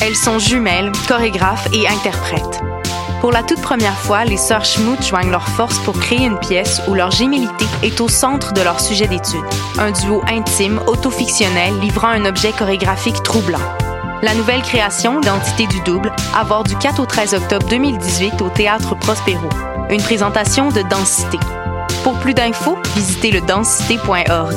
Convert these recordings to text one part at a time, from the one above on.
Elles sont jumelles, chorégraphes et interprètes. Pour la toute première fois, les sœurs Schmout joignent leurs forces pour créer une pièce où leur gémilité est au centre de leur sujet d'étude. Un duo intime, autofictionnel, livrant un objet chorégraphique troublant. La nouvelle création, L'Entité du double, à du 4 au 13 octobre 2018 au Théâtre Prospero. Une présentation de Densité. Pour plus d'infos, visitez le densité.org.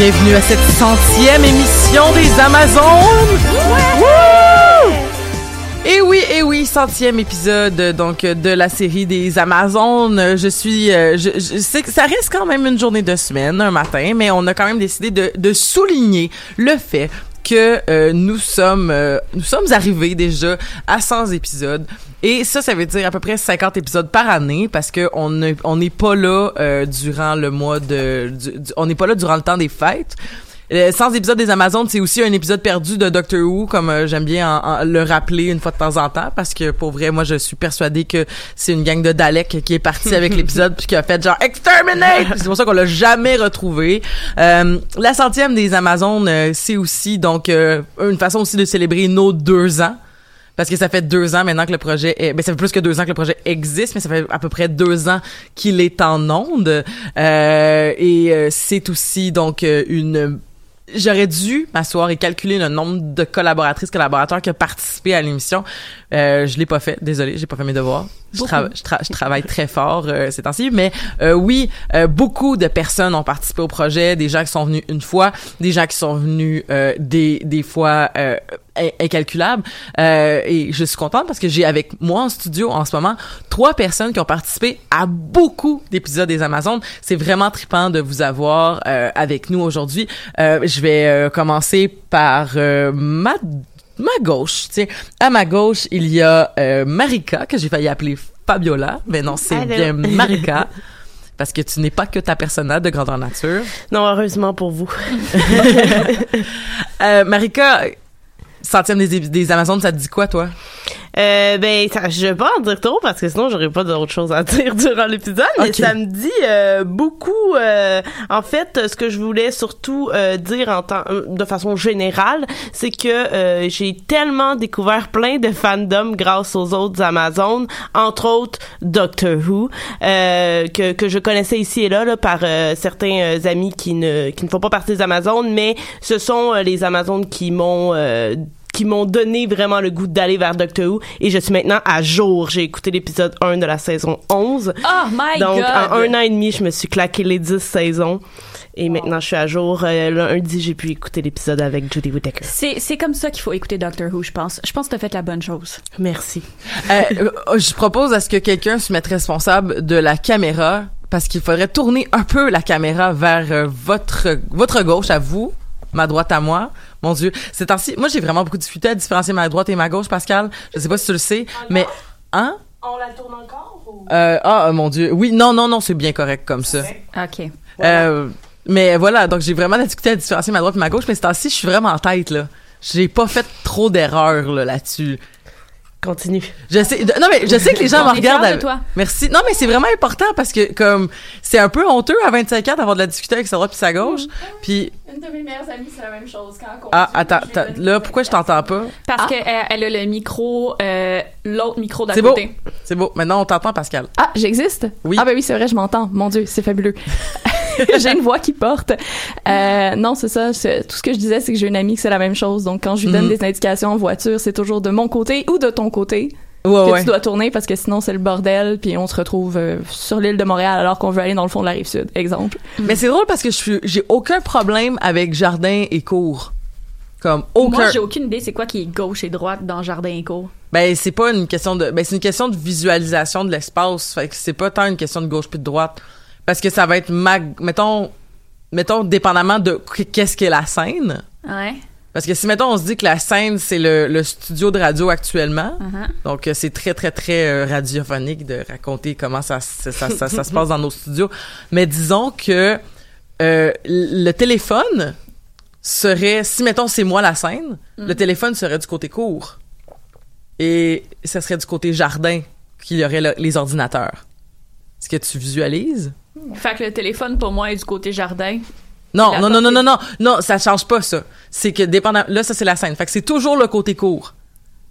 bienvenue à cette centième émission des Amazones! Wouh! Et oui, et oui, centième épisode donc de la série des Amazones. Je suis, euh, je, je sais que ça reste quand même une journée de semaine, un matin, mais on a quand même décidé de, de souligner le fait que euh, nous sommes euh, nous sommes arrivés déjà à 100 épisodes et ça ça veut dire à peu près 50 épisodes par année parce que on ne- on n'est pas là euh, durant le mois de on n'est pas là durant le temps des fêtes. Euh, 100 épisodes des Amazones, c'est aussi un épisode perdu de Doctor Who, comme euh, j'aime bien en- en le rappeler une fois de temps en temps, parce que pour vrai, moi, je suis persuadée que c'est une gang de Daleks qui est partie avec l'épisode puis qui a fait genre exterminate. C'est pour ça qu'on l'a jamais retrouvé. Euh, la centième des Amazones, euh, c'est aussi donc euh, une façon aussi de célébrer nos deux ans. Parce que ça fait deux ans maintenant que le projet est, ben ça fait plus que deux ans que le projet existe, mais ça fait à peu près deux ans qu'il est en onde. Euh, et euh, c'est aussi donc euh, une J'aurais dû m'asseoir et calculer le nombre de collaboratrices, collaborateurs qui ont participé à l'émission. Euh, je l'ai pas fait, désolé, j'ai pas fait mes devoirs. Je, tra- je travaille très fort euh, ces temps-ci, mais euh, oui, euh, beaucoup de personnes ont participé au projet, des gens qui sont venus une fois, des gens qui sont venus euh, des des fois euh, in- incalculables. Euh, et je suis contente parce que j'ai avec moi en studio en ce moment trois personnes qui ont participé à beaucoup d'épisodes des Amazones. C'est vraiment trippant de vous avoir euh, avec nous aujourd'hui. Euh, je vais euh, commencer par euh, ma gauche. Tu sais, à ma gauche, il y a euh, Marika que j'ai failli appeler Fabiola, mais non, c'est bien Marika. Parce que tu n'es pas que ta personnage de grandeur nature. Non, heureusement pour vous. Euh, Marika, centième des, des Amazones, ça te dit quoi, toi? Euh, ben, ça, je vais pas en dire trop parce que sinon j'aurais pas d'autre chose à dire durant l'épisode. Mais ça me dit euh, beaucoup. euh, en fait, ce que je voulais surtout euh, dire en temps, euh, de façon générale, c'est que euh, j'ai tellement découvert plein de fandoms grâce aux autres Amazones, entre autres Doctor Who, euh, que que je connaissais ici et là, là par euh, certains amis qui ne qui ne font pas partie des Amazones, mais ce sont les Amazones qui m'ont euh, qui m'ont donné vraiment le goût d'aller vers Doctor Who et je suis maintenant à jour. J'ai écouté l'épisode 1 de la saison 11. Oh my Donc, god! en un an et demi, je me suis claqué les 10 saisons. Et maintenant, je suis à jour. Euh, lundi, j'ai pu écouter l'épisode avec Judy Whittaker. C'est, c'est comme ça qu'il faut écouter Doctor Who, je pense. Je pense que t'as fait la bonne chose. Merci. Euh, euh, je propose à ce que quelqu'un se mette responsable de la caméra parce qu'il faudrait tourner un peu la caméra vers euh, votre votre gauche à vous, ma droite à moi. Mon Dieu, c'est temps-ci, moi j'ai vraiment beaucoup discuté à différencier ma droite et ma gauche, Pascal. Je sais pas si tu le sais, mais hein? On la tourne encore ou... euh, Ah mon Dieu, oui, non non non, c'est bien correct comme ça. OK. Euh, mais voilà, donc j'ai vraiment discuté à différencier ma droite et ma gauche, mais c'est temps-ci, je suis vraiment en tête là. J'ai pas fait trop d'erreurs là, là-dessus. Continue. Je sais, non mais je sais que les gens me regardent. de avec- toi. Merci. Non mais c'est vraiment important parce que comme c'est un peu honteux à 25 ans d'avoir de la discuter avec sa droite puis sa gauche. Puis Une de mes meilleures amies, c'est la même chose. Quand ah attends, là pourquoi je t'entends pas? Parce qu'elle elle a le micro, euh, l'autre micro d'à C'est beau. côté. C'est beau. Maintenant on t'entend Pascal. Ah, j'existe? Oui. Ah ben oui, c'est vrai, je m'entends. Mon Dieu, c'est fabuleux. j'ai une voix qui porte. Euh, non, c'est ça. c'est- Tout ce que je disais, c'est que j'ai une amie qui c'est la même chose. Donc, quand je lui donne Mhm. des indications en voiture, c'est toujours de mon côté ou de ton côté Ouais que ouais. tu dois tourner parce que sinon, c'est le bordel puis on se retrouve euh, sur l'île de Montréal alors qu'on veut aller dans le fond de la rive sud. Exemple. Mais c'est drôle parce que je suis j'ai aucun problème avec jardin et cours. Comme aucun. Moi, j'ai aucune idée c'est quoi qui est gauche et droite dans Jardin et Cour. Ben c'est pas une question de ben c'est une question de visualisation de l'espace, fait que c'est pas tant une question de gauche puis de droite parce que ça va être mettons mettons dépendamment de qu'est-ce qu'est la scène. Ouais. Parce que si, mettons, on se dit que la scène, c'est le, le studio de radio actuellement, Uh-huh. donc euh, c'est très, très, très euh, radiophonique de raconter comment ça, ça, ça, ça, ça se passe dans nos studios. Mais disons que euh, le téléphone serait, si, mettons, c'est moi la scène, le téléphone serait du côté court. Et ça serait du côté jardin qu'il y aurait le- les ordinateurs. Est-ce que tu visualises? Fait que le téléphone, pour moi, est du côté jardin. Non, non, non, non, non, non, non, ça change pas ça. C'est que dépendant, là, ça c'est la scène. Fait que c'est toujours le côté court.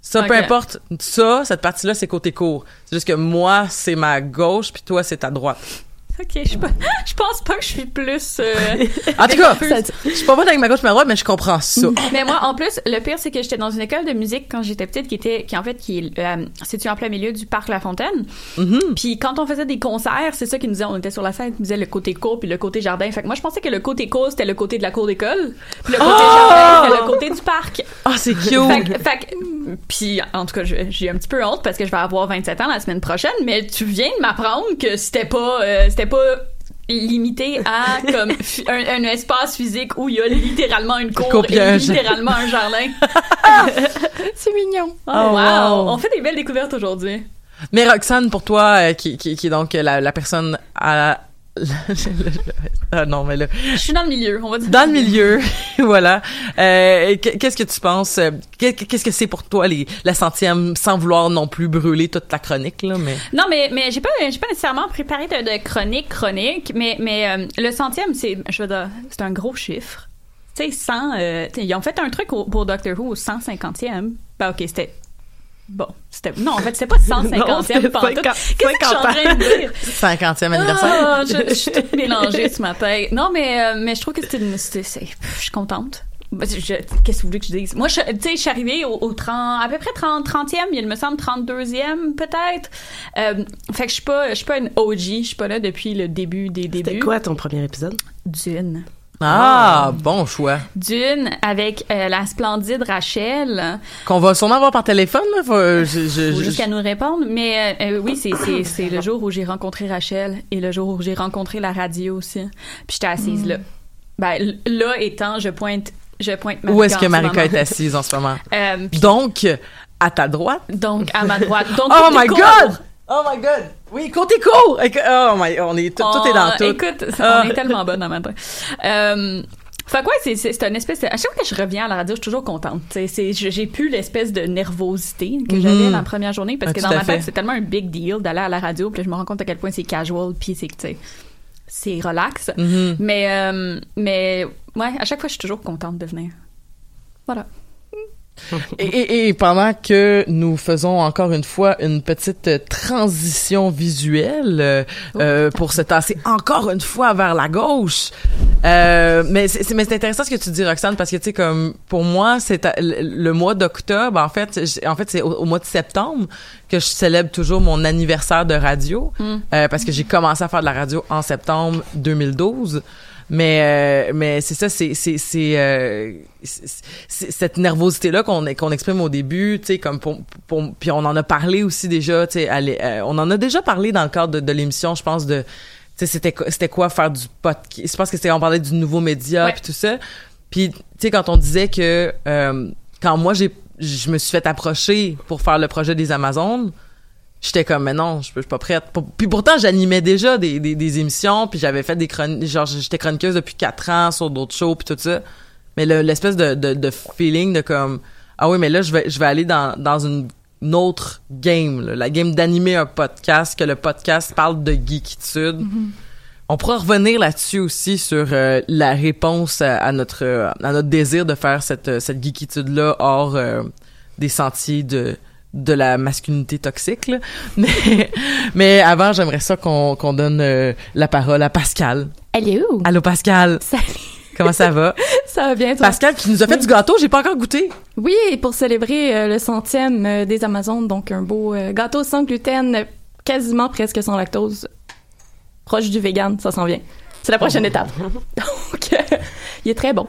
Ça, peu importe, ça, cette partie-là, c'est côté court. C'est juste que moi, c'est ma gauche, puis toi, c'est ta droite. Ok, je, je pense pas que je suis plus. euh, En tout cas, je suis pas bonne avec ma gauche ma droite, mais je comprends ça. Mais moi, en plus, le pire, c'est que j'étais dans une école de musique quand j'étais petite, qui était, qui en fait, qui est euh, située en plein milieu du parc La Fontaine. Mhm. Puis quand on faisait des concerts, c'est ça qu'ils nous disaient. On était sur la scène, ils nous disaient le côté court puis le côté jardin. Fait que moi, je pensais que le côté court c'était le côté de la cour d'école, puis le côté jardin c'était le côté du parc. Ah, c'est Fait, cute! fait que- puis en tout cas, j'ai un petit peu honte parce que je vais avoir 27 ans la semaine prochaine, mais tu viens de m'apprendre que c'était pas, euh, c'était pas limité à comme un, un espace physique où il y a littéralement une cour puis et littéralement un jardin. C'est mignon. Oh, Oh, wow. wow. On fait des belles découvertes aujourd'hui. Mais Roxane, pour toi, euh, qui, qui, qui est donc la, la personne à... ah non, mais là... Je suis dans le milieu, on va dire. Dans le milieu, voilà. Euh, qu- Qu'est-ce que tu penses? euh, qu'est- Qu'est-ce que c'est pour toi, les, la centième, sans vouloir non plus brûler toute la chronique, là, mais... Non, mais, mais j'ai pas, j'ai pas nécessairement préparé de, de chronique, chronique, mais, mais euh, le centième, c'est, je veux dire, c'est un gros chiffre. Tu sais, 100, euh, tu sais, ils ont fait un truc au- pour Doctor Who au 150e. Ben, ok, c'était. Bon, c'était. Non, en fait, c'était pas 150e. c'était pantoute. 50 Qu'est-ce que je suis en train de dire? 50e anniversaire. Ah, je, je suis toute mélangée ce matin. Non, mais, euh, mais je trouve que c'était une. c'était- c'est- Je suis contente. Je- Qu'est-ce que vous voulez que je dise? Moi, je- tu sais, je suis arrivée au, au 30, à peu près 30, 30e, il me semble 32e, peut-être. Euh, fait que je suis pas, je suis pas une OG, je suis pas là depuis le début des C'était débuts. quoi ton premier épisode? Dune. Ah, bon choix. Dune avec euh, la splendide Rachel. Qu'on va sûrement voir par téléphone, là. Faut, euh, je, je, Faut je- juste qu'elle nous réponde. Mais euh, euh, oui, c'est, c'est, c'est le jour où j'ai rencontré Rachel et le jour où j'ai rencontré la radio aussi. Puis j'étais assise là. Ben, là étant, je pointe, je pointe Marika Où est-ce que Marika est assise en ce moment? Euh, puis Donc, à ta droite? donc, à ma droite. Donc, Oh my court. god! Oh my god! Oui, côté court! Oh my, on est, tout, est dans On- tout. Écoute, Ah. on est tellement bonne en matin. Euh, fait quoi, c'est, c'est, une espèce de... À chaque fois que je reviens à la radio, je suis toujours contente. J'ai plus l'espèce de nervosité que Mhm. j'avais la première journée parce Ah, que dans ma tête, c'est tellement un big deal d'aller à la radio. Puis je me rends compte à quel point c'est casual puis c'est que, tu sais, c'est relax. Mhm. Mais, euh, mais, ouais, à chaque fois, je suis toujours contente de venir. Voilà. Et, et- et pendant que nous faisons encore une fois une petite transition visuelle euh, euh, pour se tasser encore une fois vers la gauche, Euh, mais c'est intéressant ce que tu dis Roxane parce que tu sais comme pour moi c'est le, mois d'octobre en fait en fait c'est au, au mois de septembre que je célèbre toujours mon anniversaire de radio euh, parce que j'ai commencé à faire de la radio en septembre 2012 mais euh, mais c'est ça c'est c'est c'est euh, c'est- cette nervosité là qu'on qu'on exprime au début tu sais comme pour, pour puis on en a parlé aussi déjà tu sais euh, on en a déjà parlé dans le cadre de, de l'émission je pense de tu sais, c'était quoi- c'était quoi faire du podcast je pense que c'était on parlait du nouveau média Ouais. puis tout ça puis tu sais quand on disait que euh, quand moi j'ai je me suis fait approcher pour faire le projet des Amazones j'étais comme mais non je suis pas prête. Puis pourtant j'animais déjà des, des, des émissions puis j'avais fait des chroniques genre j'étais chroniqueuse depuis quatre ans sur d'autres shows puis tout ça. Mais le- l'espèce de, de, de feeling de comme ah oui mais là je vais je vais aller dans dans une une autre game là, la game d'animer un podcast que le podcast parle de geekitude. On pourra revenir là-dessus aussi sur euh, la réponse à, à notre à notre désir de faire cette cette geekitude là hors euh, des sentiers de de la masculinité toxique là. mais mais avant j'aimerais ça qu'on qu'on donne euh, la parole à Pascal Elle est où? allô Pascal Salut. comment ça va? Ça va bien, toi? Pascal qui nous a fait du gâteau j'ai pas encore goûté Oui, pour célébrer euh, le centième euh, des Amazones, donc un beau gâteau sans gluten, quasiment presque sans lactose, proche du vegan, ça s'en vient. C'est la prochaine étape. Donc, il est très bon.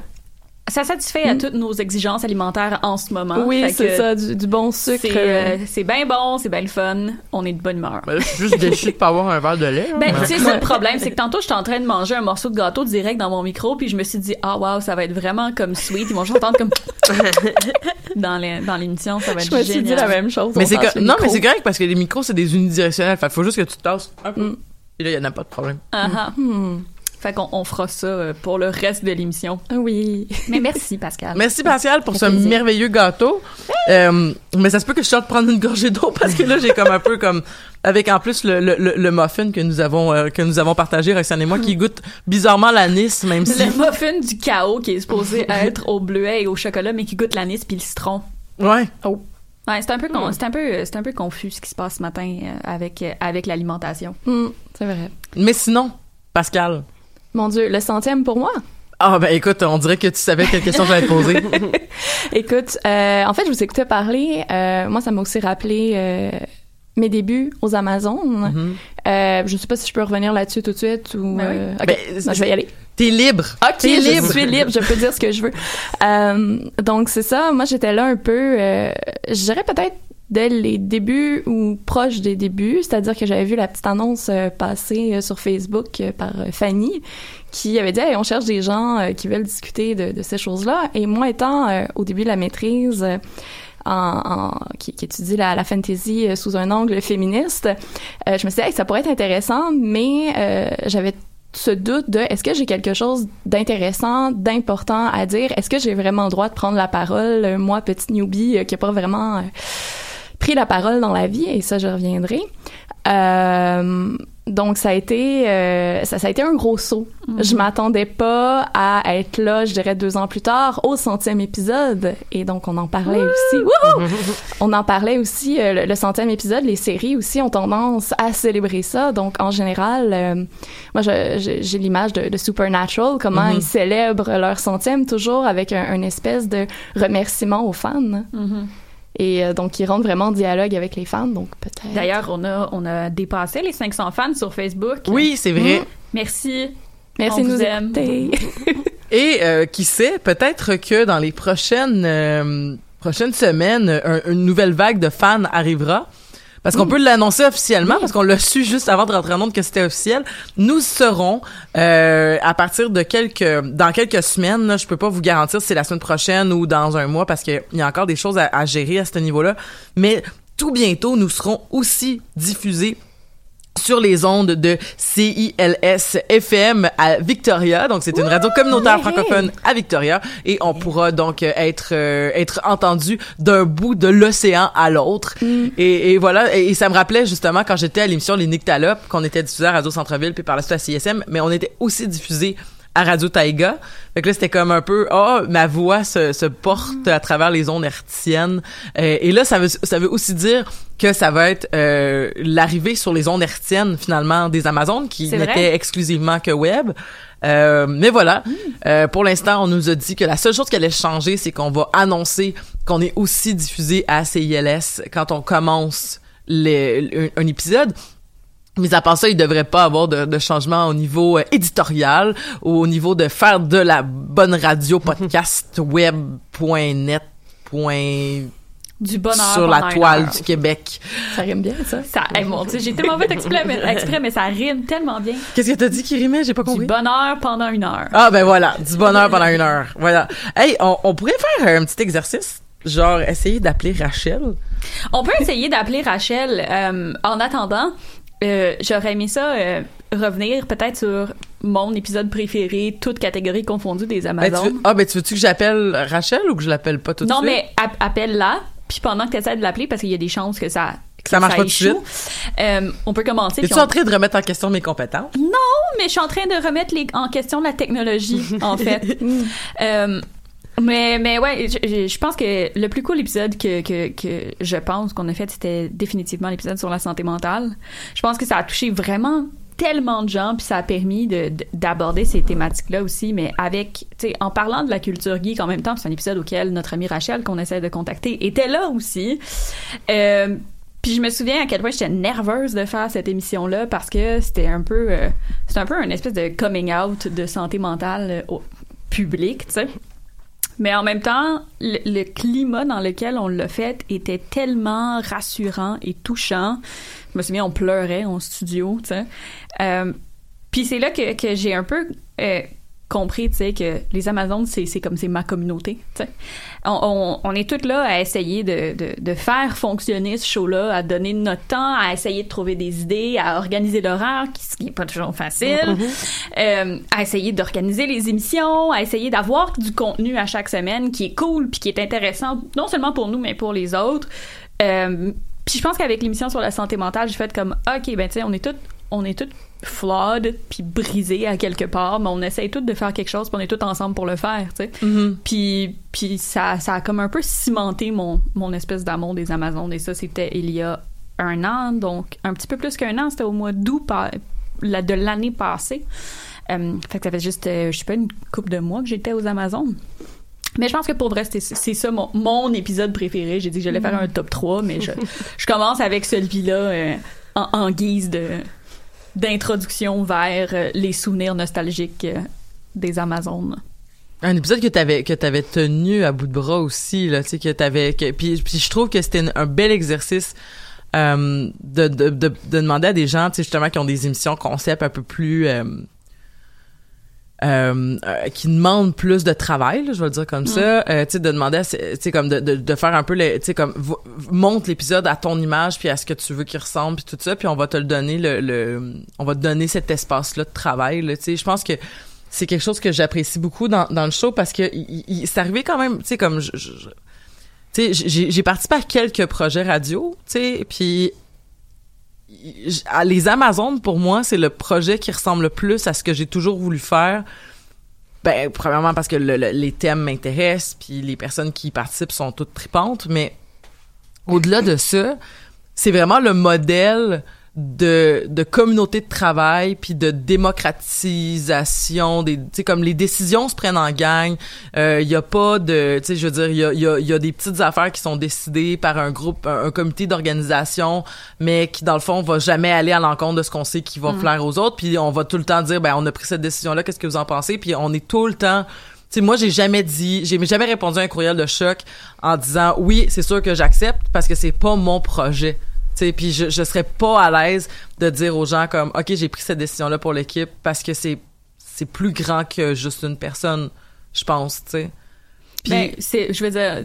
Ça satisfait à toutes nos exigences alimentaires en ce moment. oui, c'est ça, du, du bon sucre. C'est euh, euh, c'est bien bon, c'est bien le fun. On est de bonne humeur. Ben, je suis juste déçu de pas avoir un verre de lait hein. Ben, tu sais, c'est le problème, c'est que tantôt, j'étais en train de manger un morceau de gâteau direct dans mon micro, puis je me suis dit, ah, wow, ça va être vraiment comme sweet. Ils vont juste entendre comme dans l'émission, ça va être je me suis dit génial. la même chose. mais c'est non mais c'est correct parce que les micros c'est des unidirectionnels fait faut juste que tu te tasses un peu Mm. et là il y en a pas de problème Ah, ah. Hmm. Fait qu'on on fera ça euh, pour le reste de l'émission. Ah Oui. Mais merci, Pascal. Merci Pascal pour ce plaisir. merveilleux gâteau. Euh, mais ça se peut que je sorte prendre une gorgée d'eau parce que là j'ai comme un peu comme avec en plus le, le, le- le muffin que nous avons euh, que nous avons partagé Roxane et moi qui goûte bizarrement l'anis même si Le muffin du chaos qui est supposé être au bleuet et au chocolat, mais qui goûte l'anis puis le citron. ouais Ouais, c'est un peu con- c'est un peu c'est un peu confus ce qui se passe ce matin avec avec l'alimentation. Hmm, c'est vrai. mais sinon Pascal Mon Dieu, le centième pour moi? ah ben écoute on dirait que tu savais quelle question j'allais te poser Écoute, euh, en fait, je vous écoutais parler. euh, moi, ça m'a aussi rappelé euh, mes débuts aux Amazones. Mhm. Euh, je sais pas si je peux revenir là-dessus tout de suite ou. Ben oui. euh, ok, Ben, non, je vais y aller. t'es libre Ok, T'es je libre. suis libre, je peux dire ce que je veux. Euh, donc c'est ça. Moi, j'étais là un peu. Euh, je dirais peut-être dès les débuts ou proche des débuts, c'est-à-dire que j'avais vu la petite annonce euh, passer euh, sur Facebook euh, par Fanny qui avait dit hey, on cherche des gens qui veulent discuter de, de ces choses-là. Et moi étant au début de la maîtrise en, en- qui, qui étudie la, la fantasy sous un angle féministe, euh, je me suis dit hey, ça pourrait être intéressant, mais euh, j'avais ce doute de est-ce que j'ai quelque chose d'intéressant, d'important à dire, est-ce que j'ai vraiment le droit de prendre la parole, moi petite newbie qui a pas vraiment pris la parole dans la vie et ça je reviendrai. Euh, donc ça a été euh, ça, ça a été un gros saut. Je m'attendais pas à être là, je dirais deux ans plus tard, au centième épisode. Et donc on en parlait aussi. On en parlait aussi. euh, le, le centième épisode, les séries aussi ont tendance à célébrer ça. Donc en général, euh, moi j'ai l'image de, de Supernatural, comment Mhm. ils célèbrent leur centième toujours avec un, un espèce de remerciement aux fans. Mhm. Et euh, donc, ils rentrent vraiment en dialogue avec les fans, donc peut-être. D'ailleurs, on a on a dépassé les 500 fans sur Facebook. oui c'est vrai Merci. merci on de nous vous aime. écouter. Et euh, qui sait, peut-être que dans les prochaines euh, prochaines semaines, un- une nouvelle vague de fans arrivera. Parce qu'on peut l'annoncer officiellement, parce qu'on l'a su juste avant de rentrer en que c'était officiel. Nous serons euh, à partir de quelques dans quelques semaines. Là, je peux pas vous garantir si c'est la semaine prochaine ou dans un mois parce qu'il y a encore des choses à, à gérer à ce niveau-là. Mais tout bientôt, nous serons aussi diffusés sur les ondes de CILS FM à Victoria. Donc, c'est une radio communautaire Yeah! francophone à Victoria. Et on pourra donc euh, être euh, être entendu d'un bout de l'océan à l'autre. Et, et voilà. Et, et ça me rappelait justement quand j'étais à l'émission Les Nyctalopes, qu'on était diffusé à Radio Centre-Ville, puis par la suite à CISM, mais on était aussi diffusé à Radio Taïga. Fait que là, c'était comme un peu, ah, ma voix se, se porte à travers les ondes hertziennes. Euh, et là, ça veut, ça veut aussi dire que ça va être euh, l'arrivée sur les ondes hertziennes, finalement, des Amazones, qui n'étaient exclusivement que web. Euh, mais voilà, Euh, pour l'instant, on nous a dit que la seule chose qui allait changer, c'est qu'on va annoncer qu'on est aussi diffusé à CILS quand on commence les- un, un épisode. Mais à part ça, il devrait pas avoir de, de changement au niveau euh, éditorial ou au niveau de faire de la bonne radio podcast web.net point Du bonheur sur la toile du Québec. Ça rime bien, ça. Ça, hey, mon Dieu, j'ai tellement fait exprès mais, exprès, mais ça rime tellement bien. Qu'est-ce que t'as dit qui rimait? J'ai pas Du compris. bonheur pendant une heure. Ah ben voilà, du bonheur pendant une heure. Voilà. Hey, on, on pourrait faire un petit exercice, genre essayer d'appeler Rachel. On peut essayer d'appeler Rachel. euh, en attendant, euh, j'aurais aimé ça euh, revenir peut-être sur mon épisode préféré, toutes catégories confondues des Ben, Amazones. veux- ah ben tu veux-tu que j'appelle Rachel ou que je l'appelle pas tout de non, suite? mais app- appelle-la, puis pendant que tu essaies de l'appeler, parce qu'il y a des chances que ça, Que ça marche pas tout de échoue, euh, on peut commencer. Es-tu on- en train de remettre en question mes compétences? Non, mais je suis en train de remettre les, en question la technologie, en fait. Euh, mais, mais ouais, je, pense que le plus cool épisode que, que, je pense qu'on a fait, c'était définitivement l'épisode sur la santé mentale. Je pense que ça a touché vraiment tellement de gens, puis ça a permis de- de- d'aborder ces thématiques-là aussi, mais avec, tu sais, en parlant de la culture geek en même temps, c'est un épisode auquel notre amie Rachel, qu'on essaie de contacter, était là aussi. Euh, puis je me souviens à quel point j'étais nerveuse de faire cette émission-là parce que c'était un peu, euh, un peu une espèce de coming out de santé mentale euh, au public, tu sais. Mais en même temps, le, le climat dans lequel on l'a fait était tellement rassurant et touchant. Je me souviens, on pleurait en studio, tu sais. Euh, puis c'est là que, que j'ai un peu euh, compris, tu sais, que les Amazones, c'est, comme c'est ma communauté, tu sais. On, on, on est toutes là à essayer de, de, de faire fonctionner ce show-là, à donner notre temps, à essayer de trouver des idées, à organiser l'horaire, qui- ce qui n'est pas toujours facile, euh, à essayer d'organiser les émissions, à essayer d'avoir du contenu à chaque semaine qui est cool puis qui est intéressant, non seulement pour nous, mais pour les autres. Euh, puis je pense qu'avec l'émission sur la santé mentale, j'ai fait comme, OK, ben tu sais, on est toutes on est toutes flawed puis brisées à quelque part, mais on essaye toutes de faire quelque chose, puis on est toutes ensemble pour le faire, tu sais. Puis, puis ça, ça a comme un peu cimenté mon, mon espèce d'amour des Amazones. Et ça, c'était il y a un an, donc un petit peu plus qu'un an. C'était au mois d'août la- de l'année passée. Euh, fait que ça fait juste, euh, je sais pas, une couple de mois que j'étais aux Amazones. Mais je pense que pour vrai, c'est ça mon, mon épisode préféré. J'ai dit que j'allais faire un top 3, mais je, je commence avec celui-là euh, en, en guise de d'introduction vers euh, les souvenirs nostalgiques euh, des Amazones. Un épisode que t'avais que t'avais tenu à bout de bras aussi là, tu sais que t'avais que puis puis je trouve que c'était un bel exercice euh, de, de, de, de demander à des gens, tu sais justement qui ont des émissions concept un peu plus euh, euh, euh, qui demandent plus de travail, là, je vais le dire comme ça, euh, tu sais de demander, tu sais comme de, de, de faire un peu, tu sais comme monte l'épisode à ton image puis à ce que tu veux qu'il ressemble puis tout ça, puis on va te le donner le, le on va te donner cet espace là de travail, là, tu sais, je pense que c'est quelque chose que j'apprécie beaucoup dans, dans le show parce que il, il- c'est arrivé quand même, tu sais comme je, je- je- tu sais j'ai j'ai participé à quelques projets radio, tu sais, puis les Amazones pour moi c'est le projet qui ressemble le plus à ce que j'ai toujours voulu faire. Ben premièrement parce que le- le- les thèmes m'intéressent puis les personnes qui y participent sont toutes tripantes mais au-delà de ça c'est vraiment le modèle de, de communauté de travail puis de démocratisation des tu sais comme les décisions se prennent en gang. Il y a pas de tu sais je veux dire il y a, y, a, y a des petites affaires qui sont décidées par un groupe un, un comité d'organisation mais qui dans le fond va jamais aller à l'encontre de ce qu'on sait qui va plaire aux autres. Puis on va tout le temps dire ben on a pris cette décision là qu'est-ce que vous en pensez? Puis on est tout le temps tu sais, moi, j'ai jamais dit, j'ai jamais répondu à un courriel de choc en disant oui, c'est sûr que j'accepte parce que c'est pas mon projet. Sais, puis je, je serais pas à l'aise de dire aux gens comme ok, j'ai pris cette décision là pour l'équipe parce que c'est c'est plus grand que juste une personne, je pense, tu sais. Puis Ben, c'est, je veux dire,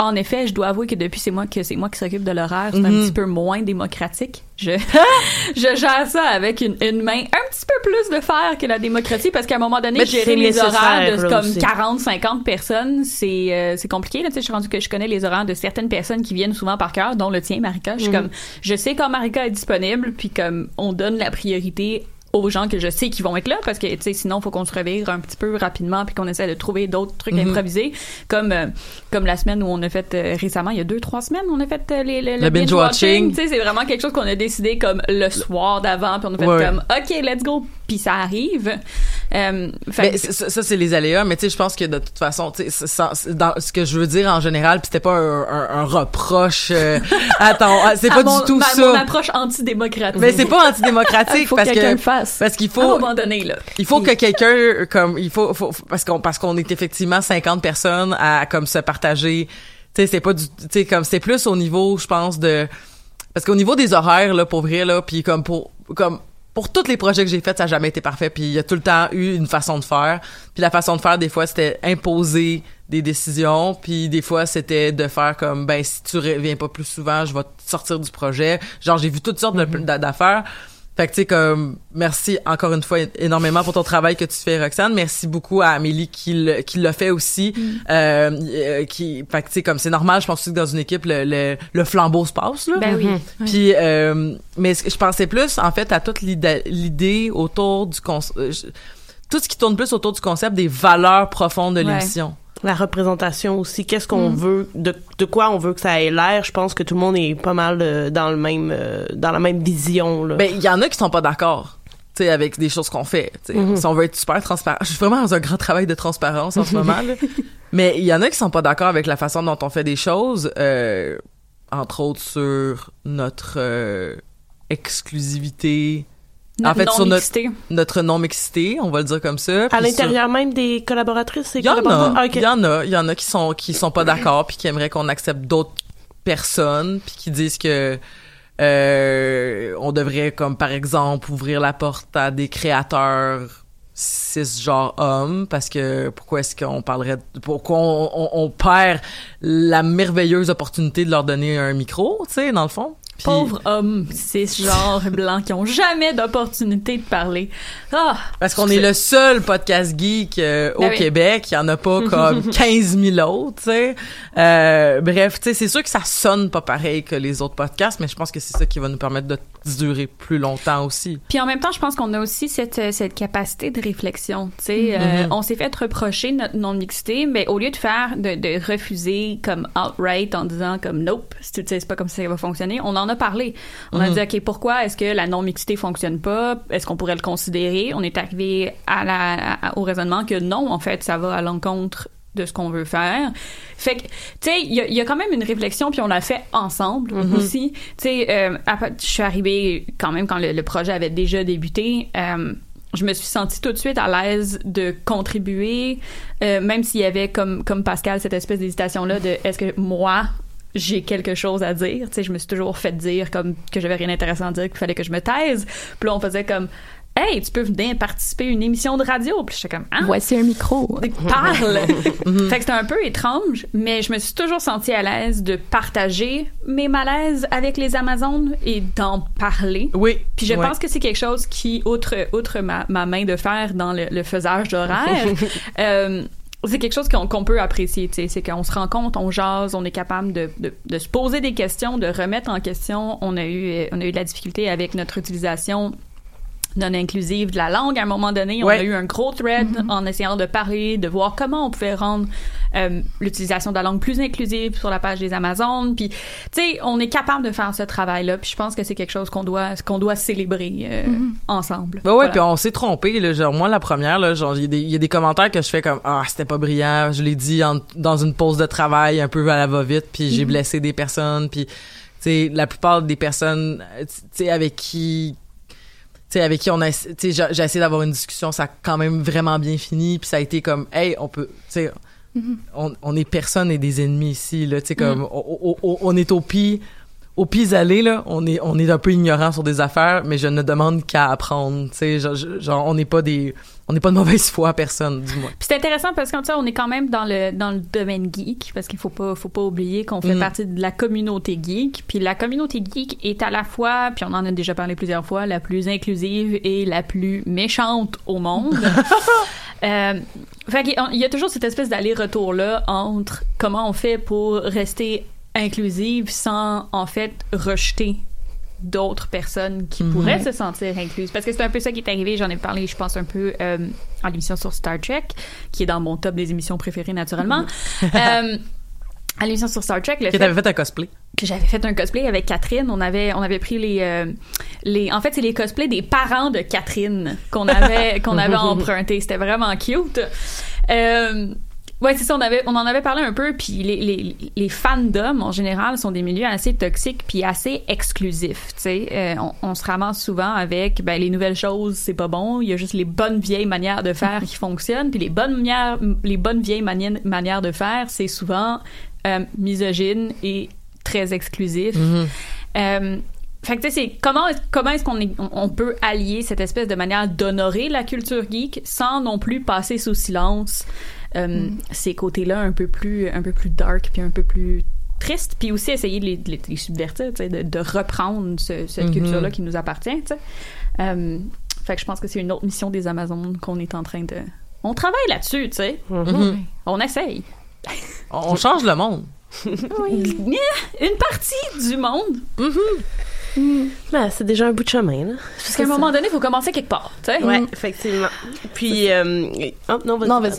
en effet, je dois avouer que depuis c'est moi que c'est moi qui s'occupe de l'horaire, c'est Mhm. un petit peu moins démocratique. Je, je gère ça avec une, une main un petit peu plus de fer que la démocratie parce qu'à un moment donné, Mais gérer les horaires de comme aussi. 40, 50 personnes, c'est, euh, c'est compliqué. Là, tu sais, je suis rendu que je connais les horaires de certaines personnes qui viennent souvent par cœur, dont le tien, Marika. Je suis Mhm. comme, je sais quand Marika est disponible, puis comme on donne la priorité aux gens que je sais qui vont être là parce que tu sais sinon faut qu'on se revire un petit peu rapidement puis qu'on essaie de trouver d'autres trucs Mhm. improvisés comme euh, comme la semaine où on a fait euh, récemment il y a deux trois semaines on a fait euh, les, les- Le binge watching. tu sais c'est vraiment quelque chose qu'on a décidé comme le soir d'avant puis on a fait Ouais. comme ok let's go puis ça arrive euh, fait Mais que- ça, ça, c'est les aléas, mais tu sais, je pense que de toute façon, tu sais, dans ce que je veux dire en général, puis c'était pas un, un- un reproche. euh, attends, ah, c'est à pas mon- du tout ma- ça. mon approche antidémocratique Mais c'est pas faut parce que parce qu'il à un faut moment donné là il faut que quelqu'un comme il faut, faut- parce qu'on parce qu'on est effectivement 50 personnes à comme se partager. Tu sais, c'est pas du tu sais comme c'est plus au niveau, je pense de parce qu'au niveau des horaires là pour vrai là, puis comme pour comme pour tous les projets que j'ai faits, ça n'a jamais été parfait. Puis il y a tout le temps eu une façon de faire. Puis la façon de faire, des fois, c'était imposer des décisions. Puis des fois, c'était de faire comme, ben, si tu reviens pas plus souvent, je vais te sortir du projet. Genre, j'ai vu toutes sortes de- d'a- d'affaires. Fait que, tu sais, comme, merci encore une fois énormément pour ton travail que tu fais, Roxane. Merci beaucoup à Amélie qui le- qui l'a fait aussi. Euh, euh, qui, fait que, tu sais, comme, c'est normal, je pense aussi que dans une équipe, le, le, le flambeau se passe, là. ben oui Puis, euh, mais je pensais plus, en fait, à toute l'idée l'idée autour du concept, tout ce qui tourne plus autour du concept des valeurs profondes de Ouais. l'émission. La représentation aussi, qu'est-ce qu'on veut, de, de quoi on veut que ça ait l'air. Je pense que tout le monde est pas mal euh, dans le même, euh, dans la même vision. Là. Ben, il y en a qui sont pas d'accord. Tu sais, avec des choses qu'on fait. Mhm. Si on veut être super transparent. Je suis vraiment dans un grand travail de transparence en ce moment. là. Mais il y en a qui sont pas d'accord avec la façon dont on fait des choses. euh, entre autres sur notre euh, exclusivité, En Notre fait, sur notre- non-mixité. notre non-mixité, on va le dire comme ça. à sur- l'intérieur même des collaboratrices et Il y en collaborateurs? a, Ah, il y en a, il y en a qui sont qui sont pas d'accord puis qui aimeraient qu'on accepte d'autres personnes puis qui disent que euh, on devrait comme par exemple ouvrir la porte à des créateurs cisgenres hommes parce que pourquoi est-ce qu'on parlerait de- pourquoi on, on- on perd la merveilleuse opportunité de leur donner un micro, tu sais dans le fond? Puis- Pauvres hommes, c'est ce genre blancs qui ont jamais d'opportunité de parler. Ah, Parce qu'on est le seul podcast geek euh, au Ben oui. Québec. Il y en a pas comme 15 000 autres, tu sais. Euh, bref, tu sais, c'est sûr que ça sonne pas pareil que les autres podcasts, mais je pense que c'est ça qui va nous permettre de durer plus longtemps aussi. Puis en même temps, je pense qu'on a aussi cette, euh, cette capacité de réflexion. Tu sais, euh, Mhm. on s'est fait reprocher notre non-mixité, mais au lieu de faire, de, de refuser comme outright en disant comme nope, c'est tu sais, c'est pas comme ça que ça va fonctionner, on en a parlé. On a Mhm. dit, OK, pourquoi est-ce que la non-mixité fonctionne pas? Est-ce qu'on pourrait le considérer? On est arrivé à la, à- au raisonnement que non, en fait, ça va à l'encontre de ce qu'on veut faire. Fait que, tu sais, il y, a- y a quand même une réflexion, puis on l'a fait ensemble aussi. Tu sais, euh, je suis arrivée quand même quand le, le projet avait déjà débuté. euh, je me suis sentie tout de suite à l'aise de contribuer, euh, même s'il y avait comme comme Pascal cette espèce d'hésitation là de est-ce que moi j'ai quelque chose à dire. Tu sais, je me suis toujours fait dire comme que j'avais rien d'intéressant à dire, qu'il fallait que je me taise. Puis là, on faisait comme Hey, tu peux venir participer à une émission de radio. Puis j'étais comme Ah, Voici un micro. parle. fait que c'était un peu étrange, mais je me suis toujours sentie à l'aise de partager mes malaises avec les Amazones et d'en parler. Oui. Puis je Ouais. pense que c'est quelque chose qui, outre, outre ma, ma main de fer dans le, le faisage d'horaire, euh, c'est quelque chose qu'on peut apprécier. C'est qu'on se rend compte, on jase, on est capable de, de, de se poser des questions, de remettre en question. On a eu, euh, on a eu de la difficulté avec notre utilisation non inclusive de la langue à un moment donné. On Ouais. a eu un gros thread en essayant de parler, de voir comment on pouvait rendre euh, l'utilisation de la langue plus inclusive sur la page des Amazones. Puis, tu sais, on est capable de faire ce travail-là. Puis je pense que c'est quelque chose qu'on doit, qu'on doit célébrer euh, ensemble. Ben ouais, Voilà. puis on s'est trompé. Là, genre moi la première, là, genre il y, a des- il y a des commentaires que je fais comme ah c'était pas brillant. Je l'ai dit en- dans une pause de travail un peu à la va vite, puis j'ai blessé des personnes, puis tu sais la plupart des personnes, tu sais avec qui sais avec qui on a tu sais j'ai essayé d'avoir une discussion ça a quand même vraiment bien fini puis ça a été comme hey on peut tu sais on, on est personne et des ennemis ici là tu sais comme on, on- on est au pire au pis aller là, on est on est un peu ignorant sur des affaires, mais je ne demande qu'à apprendre, tu sais, genre, on n'est pas des on n'est pas de mauvaise foi à personne, du moins. Puis c'est intéressant parce qu'on on est quand même dans le dans le domaine geek parce qu'il faut pas faut pas oublier qu'on fait Mm. partie de la communauté geek. Puis la communauté geek est à la fois, puis on en a déjà parlé plusieurs fois, la plus inclusive et la plus méchante au monde. euh, fait il y a toujours cette espèce d'aller-retour là entre comment on fait pour rester inclusive sans en fait rejeter d'autres personnes qui Mhm. pourraient se sentir incluses. Parce que c'est un peu ça qui est arrivé, j'en ai parlé, je pense, un peu euh, en l'émission sur Star Trek, qui est dans mon top des émissions préférées, naturellement. euh, à l'émission sur Star Trek, le Que t'avais fait un cosplay. que j'avais fait un cosplay avec Catherine. On avait, on avait pris les, euh, les, en fait, c'est les cosplays des parents de Catherine qu'on avait, qu'on avait emprunté. C'était vraiment cute. Euh, ouais, c'est ça. On avait, on en avait parlé un peu. Puis les, les, les fandoms en général sont des milieux assez toxiques puis assez exclusifs. Tu sais, Euh, on, on se ramasse souvent avec, ben les nouvelles choses, c'est pas bon. Il y a juste les bonnes vieilles manières de faire qui fonctionnent. Puis les bonnes manières, les bonnes vieilles mani- manières de faire, c'est souvent euh, misogyne et très exclusif. Euh, fait que tu sais, c'est comment comment est-ce qu'on est- on peut allier cette espèce de manière d'honorer la culture geek sans non plus passer sous silence euh, ces côtés-là un peu plus un peu plus dark puis un peu plus tristes puis aussi essayer de les, de les- subvertir, tu sais, de, de reprendre ce- cette Mhm. culture-là qui nous appartient, tu sais. Euh, fait que je pense que c'est une autre mission des Amazones qu'on est en train de on travaille là-dessus, tu sais. Mhm. On essaye. On change le monde. Une partie du monde. Ben, c'est déjà un bout de chemin, là. Parce qu'à un moment donné, il faut commencer quelque part, tu sais. Ouais, effectivement. Puis, euh, oh, non, vas-y. Non, vas-y.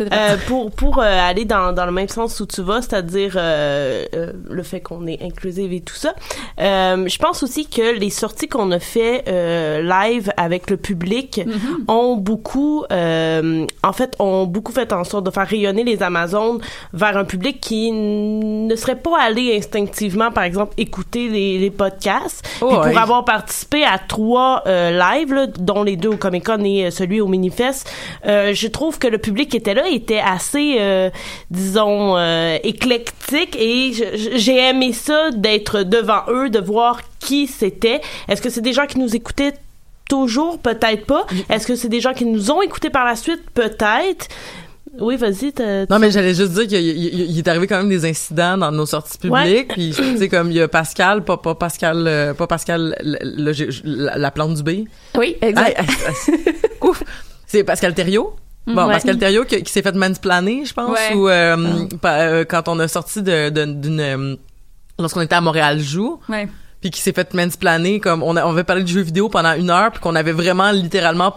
Euh, pour pour euh, aller dans, dans le même sens où tu vas, c'est-à-dire euh, euh, le fait qu'on est inclusive et tout ça. Euh, je pense aussi que les sorties qu'on a fait euh, live avec le public ont beaucoup, euh, en fait, ont beaucoup fait en sorte de faire rayonner les Amazones vers un public qui ne serait pas allé instinctivement, par exemple, écouter les, les podcasts. Oh, Puis pour avoir participé à trois euh, lives, là, dont les deux au Comic Con et celui au Minifest, euh, je trouve que le public était là était assez, euh, disons, euh, éclectique et j'ai aimé ça d'être devant eux, de voir qui c'était. Est-ce que c'est des gens qui nous écoutaient toujours? Peut-être pas. Est-ce que c'est des gens qui nous ont écoutés par la suite? Peut-être. Oui, vas-y. Non, mais j'allais juste dire qu'il est arrivé quand même des incidents dans nos sorties publiques. Puis, tu sais, comme il y a Pascal, pas, pas Pascal, euh, pas Pascal, le- le- le- la, la plante du B. Oui, exact. Ouf. C'est Pascal Thériault. Bon, Ouais. Pascal Thériault qui, qui s'est fait mansplaner, je pense, Ouais. ou euh, euh, quand on a sorti de- d'une... euh, lorsqu'on était à Montréal Joue, puis qui s'est fait mansplaner, comme on, a, on avait parlé de jeux vidéo pendant une heure, puis qu'on avait vraiment littéralement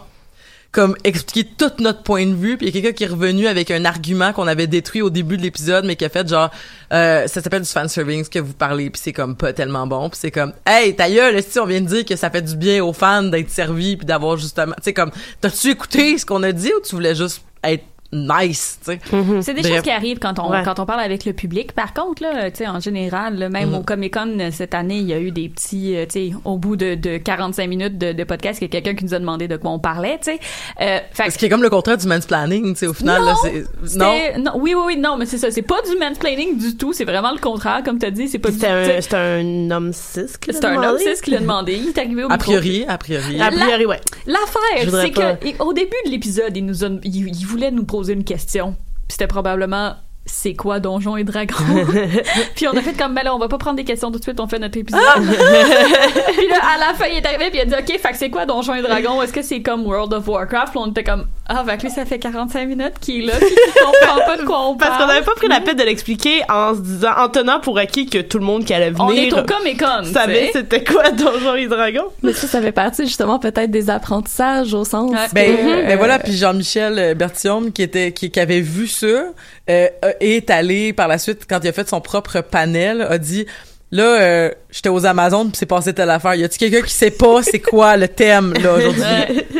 comme expliqué tout notre point de vue, puis il y a quelqu'un qui est revenu avec un argument qu'on avait détruit au début de l'épisode, mais qui a fait genre, euh, ça s'appelle du fanserving, ce que vous parlez, puis c'est comme pas tellement bon, puis c'est comme, hey, ta gueule, si on vient de dire que ça fait du bien aux fans d'être servis, puis d'avoir justement, tu sais, comme, t'as-tu écouté ce qu'on a dit ou tu voulais juste être nice, tu sais? C'est des Bref. choses qui arrivent quand on Ouais. quand on parle avec le public. Par contre là, tu sais en général, là, même Mhm. au Comic Con euh, cette année, il y a eu des petits euh, tu sais au bout de, de 45 minutes de, de podcast, il y a quelqu'un qui nous a demandé de quoi on parlait, tu sais. Euh, fait Ce qui est comme le contraire du mansplaining, tu sais, au final, là, Non, c'est, non? non, oui, oui, oui, non, mais c'est ça. C'est pas du mansplaining du tout. C'est vraiment le contraire, comme t'as dit. C'est pas tu un, un homme cis qui l'a C'est un homme cis qui l'a demandé. Il est arrivé au A micro. priori, a priori. A priori, ouais. L'affaire, c'est que au début de l'épisode, il nous a, il, il voulait nous poser une question. C'était probablement c'est quoi Donjons et Dragons? Puis on a fait comme ben là, on va pas prendre des questions tout de suite, on fait notre épisode. puis là à la fin, il est arrivé puis il a dit OK, fait que c'est quoi Donjons et Dragons? Est-ce que c'est comme World of Warcraft? Puis on était comme ah, fait que lui ça fait 45 minutes qu'il est là, puis qu'il comprend pas de quoi on parle. Parce qu'on n'avait pas pris la peine de l'expliquer en se disant, en tenant pour acquis que tout le monde qui allait venir on est au Comic Con. savait c'était quoi Donjons et Dragons. Mais ça, ça fait partie justement peut-être des apprentissages au sens. Ouais. Ben, ben voilà, puis Jean-Michel euh, Berthiaume qui était qui, qui avait vu ça euh, est allé par la suite quand il a fait son propre panel a dit là euh, j'étais aux Amazones puis c'est passé telle affaire. Y a-tu quelqu'un qui sait pas c'est quoi le thème là aujourd'hui?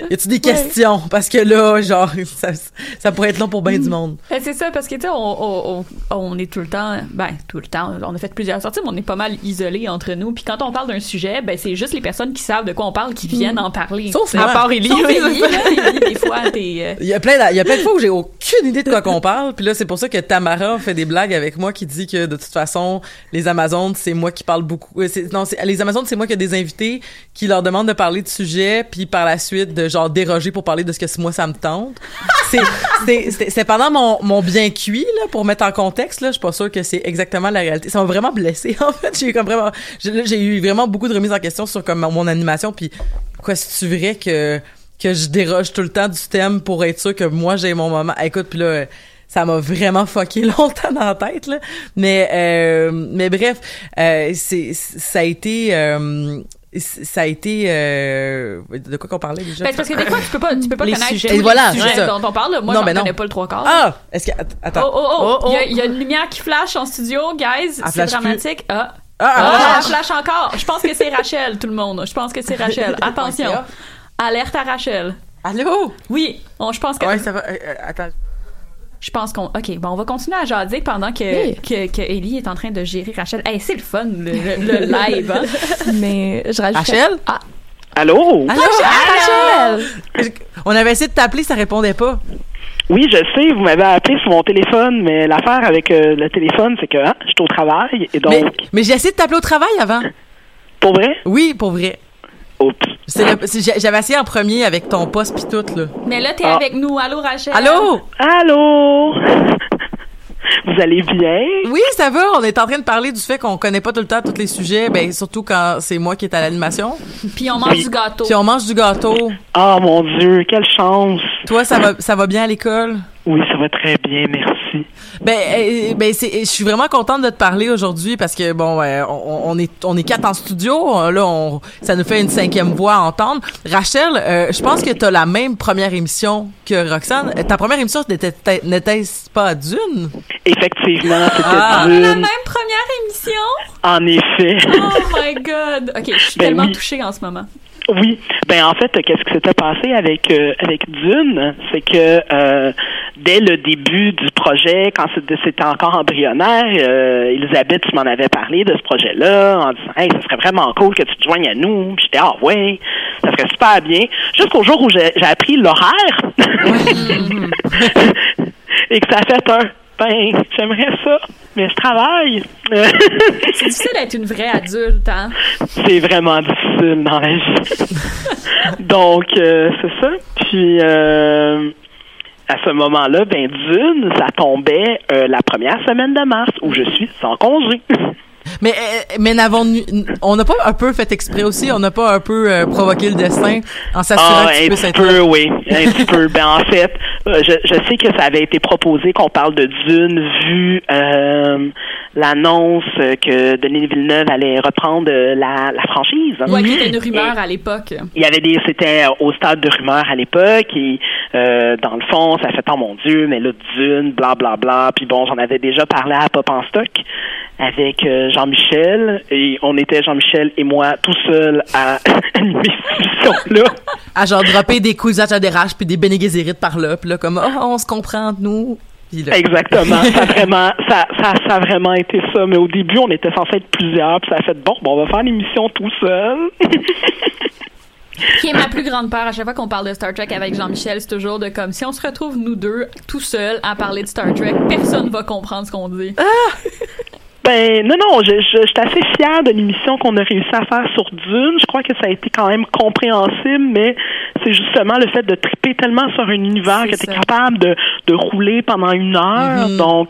Y a-tu des questions? Parce que là genre ça, ça pourrait être long pour bien du monde. Ben, c'est ça, parce que, tu sais, on, on, on- est tout le temps, ben, tout le temps, on a fait plusieurs sorties, mais on est pas mal isolés entre nous. Puis quand on parle d'un sujet, ben, c'est juste les personnes qui savent de quoi on parle qui viennent en parler. Sauf. À part Ellie. Sauf Ellie, des fois, euh, Il y a plein de, y a plein de fois où j'ai aucune idée de quoi qu'on parle. Puis là, c'est pour ça que Tamara fait des blagues avec moi qui dit que de toute façon, les Amazones, c'est moi qui parle beaucoup. Non, les Amazones, c'est moi qui ai des invités qui leur demandent de parler de sujets, puis par la suite de genre déroger pour parler de ce que moi ça me tente. C'est, pendant mon, mon bien cuit là pour mettre en contexte là. Je suis pas sûre que c'est exactement la réalité. Ça m'a vraiment blessé en fait. J'ai eu comme vraiment, j'ai, eu vraiment beaucoup de remises en question sur comme mon animation. Puis quoi, c'est vrai que que je déroge tout le temps du thème pour être sûr que moi j'ai mon moment? Écoute, puis là ça m'a vraiment fucké longtemps dans la tête là. Mais euh, mais bref, euh, c'est ça a été euh, ça a été euh, de quoi qu'on parlait déjà? Ben, c'est parce que des fois, tu peux pas, tu peux pas Les connaître sujets. tous voilà, les c'est sujets ça. dont on parle. là. Moi, Non, j'en ben non. connais pas le trois quarts. ah est-ce que att- Oh, attends oh, oh, Oh, oh. Il, y a, il y a une lumière qui flash en studio, guys. Elle C'est flash plus. dramatique. Ah. ah, Ah, ah, elle flash encore. Je pense que c'est Rachel, tout le monde. Je pense que c'est Rachel. Attention. Alerte à Rachel. allô? Oui, on, je pense que ouais ça va euh, euh, attends je pense qu'on OK, bon, on va continuer à jaser pendant que Oui. que, que Ellie est en train de gérer Rachel. Hey, c'est le fun le, live. Hein? Mais je rajoute. Rachel? Ah, Allô? allô? Rachel! on avait essayé de t'appeler ça répondait pas Oui, je sais, vous m'avez appelé sur mon téléphone, mais l'affaire avec euh, le téléphone, c'est que hein, je suis au travail, et donc, mais mais j'ai essayé de t'appeler au travail avant pour vrai, oui pour vrai j'avais essayé en premier avec ton poste pis tout là Mais là, t'es Ah. avec nous. Allô, Rachel? allô? Allô? vous allez bien? Oui, ça va. On est en train de parler du fait qu'on connaît pas tout le temps tous les sujets, ben surtout quand c'est moi qui est à l'animation. Puis on mange Oui. du gâteau. Puis on mange du gâteau. Ah, mon Dieu, quelle chance! Toi, ça va, ça va bien à l'école? Oui, ça va très bien, merci. Ben, euh, ben c'est, je suis vraiment contente de te parler aujourd'hui parce que bon, on, on est, on est quatre en studio. Là, on, ça nous fait une cinquième voix à entendre. Rachel, euh, je pense que tu as la même première émission que Roxane. Euh, Ta première émission n'était, n'était-ce pas Dune? Effectivement, c'était Ah. La Dune, même première émission? en effet. Oh my god. OK, je suis Ben tellement oui. touchée en ce moment. Oui, ben en fait, qu'est-ce qui s'était passé avec euh, avec Dune, c'est que euh, dès le début du projet, quand c'était encore embryonnaire, euh, Elisabeth, tu m'en avais parlé de ce projet-là, en disant, hey, ça serait vraiment cool que tu te joignes à nous. J'étais, ah ouais, ça serait super bien. Jusqu'au jour où j'ai j'ai appris l'horaire et que ça a fait un, ben, j'aimerais ça, mais je travaille. C'est difficile d'être une vraie adulte, hein? c'est vraiment difficile dans la vie. Donc, euh, c'est ça. Puis, euh, à ce moment-là, ben, d'une, ça tombait euh, la première semaine de mars où je suis sans congé. Mais, euh, mais n'avons on n'a pas un peu fait exprès aussi, on n'a pas un peu euh, provoqué le destin en s'assurant Ah, que tu un petit peu, oui. Un petit peu. Ben, en fait, euh, je, je sais que ça avait été proposé qu'on parle de Dune vu euh, l'annonce que Denis Villeneuve allait reprendre euh, la, la franchise. Ouais, qui était une rumeur à l'époque. il y avait des c'était au stade de rumeur à l'époque et euh, dans le fond ça fait oh mon dieu mais là Dune bla bla bla puis bon j'en avais déjà parlé à Pop en stock avec euh, Jean-Michel et on était Jean-Michel et moi tout seul à animer cette là À genre dropper des couillages à des raches puis des Bene Gesserit par là, puis là comme oh, on se comprend nous. Exactement. Ça a vraiment ça, ça ça a vraiment été ça. Mais au début on était censé être plusieurs puis ça a fait bon bon on va faire l'émission tout seul. Qui est ma plus grande peur à chaque fois qu'on parle de Star Trek avec Jean-Michel, c'est toujours de comme si on se retrouve nous deux tout seuls à parler de Star Trek, personne va comprendre ce qu'on dit. Ben non, non, je, je, je suis assez fière de l'émission qu'on a réussi à faire sur Dune. Je crois que ça a été quand même compréhensible, mais c'est justement le fait de triper tellement sur un univers que tu es capable de, de rouler pendant une heure. Mhm. Donc,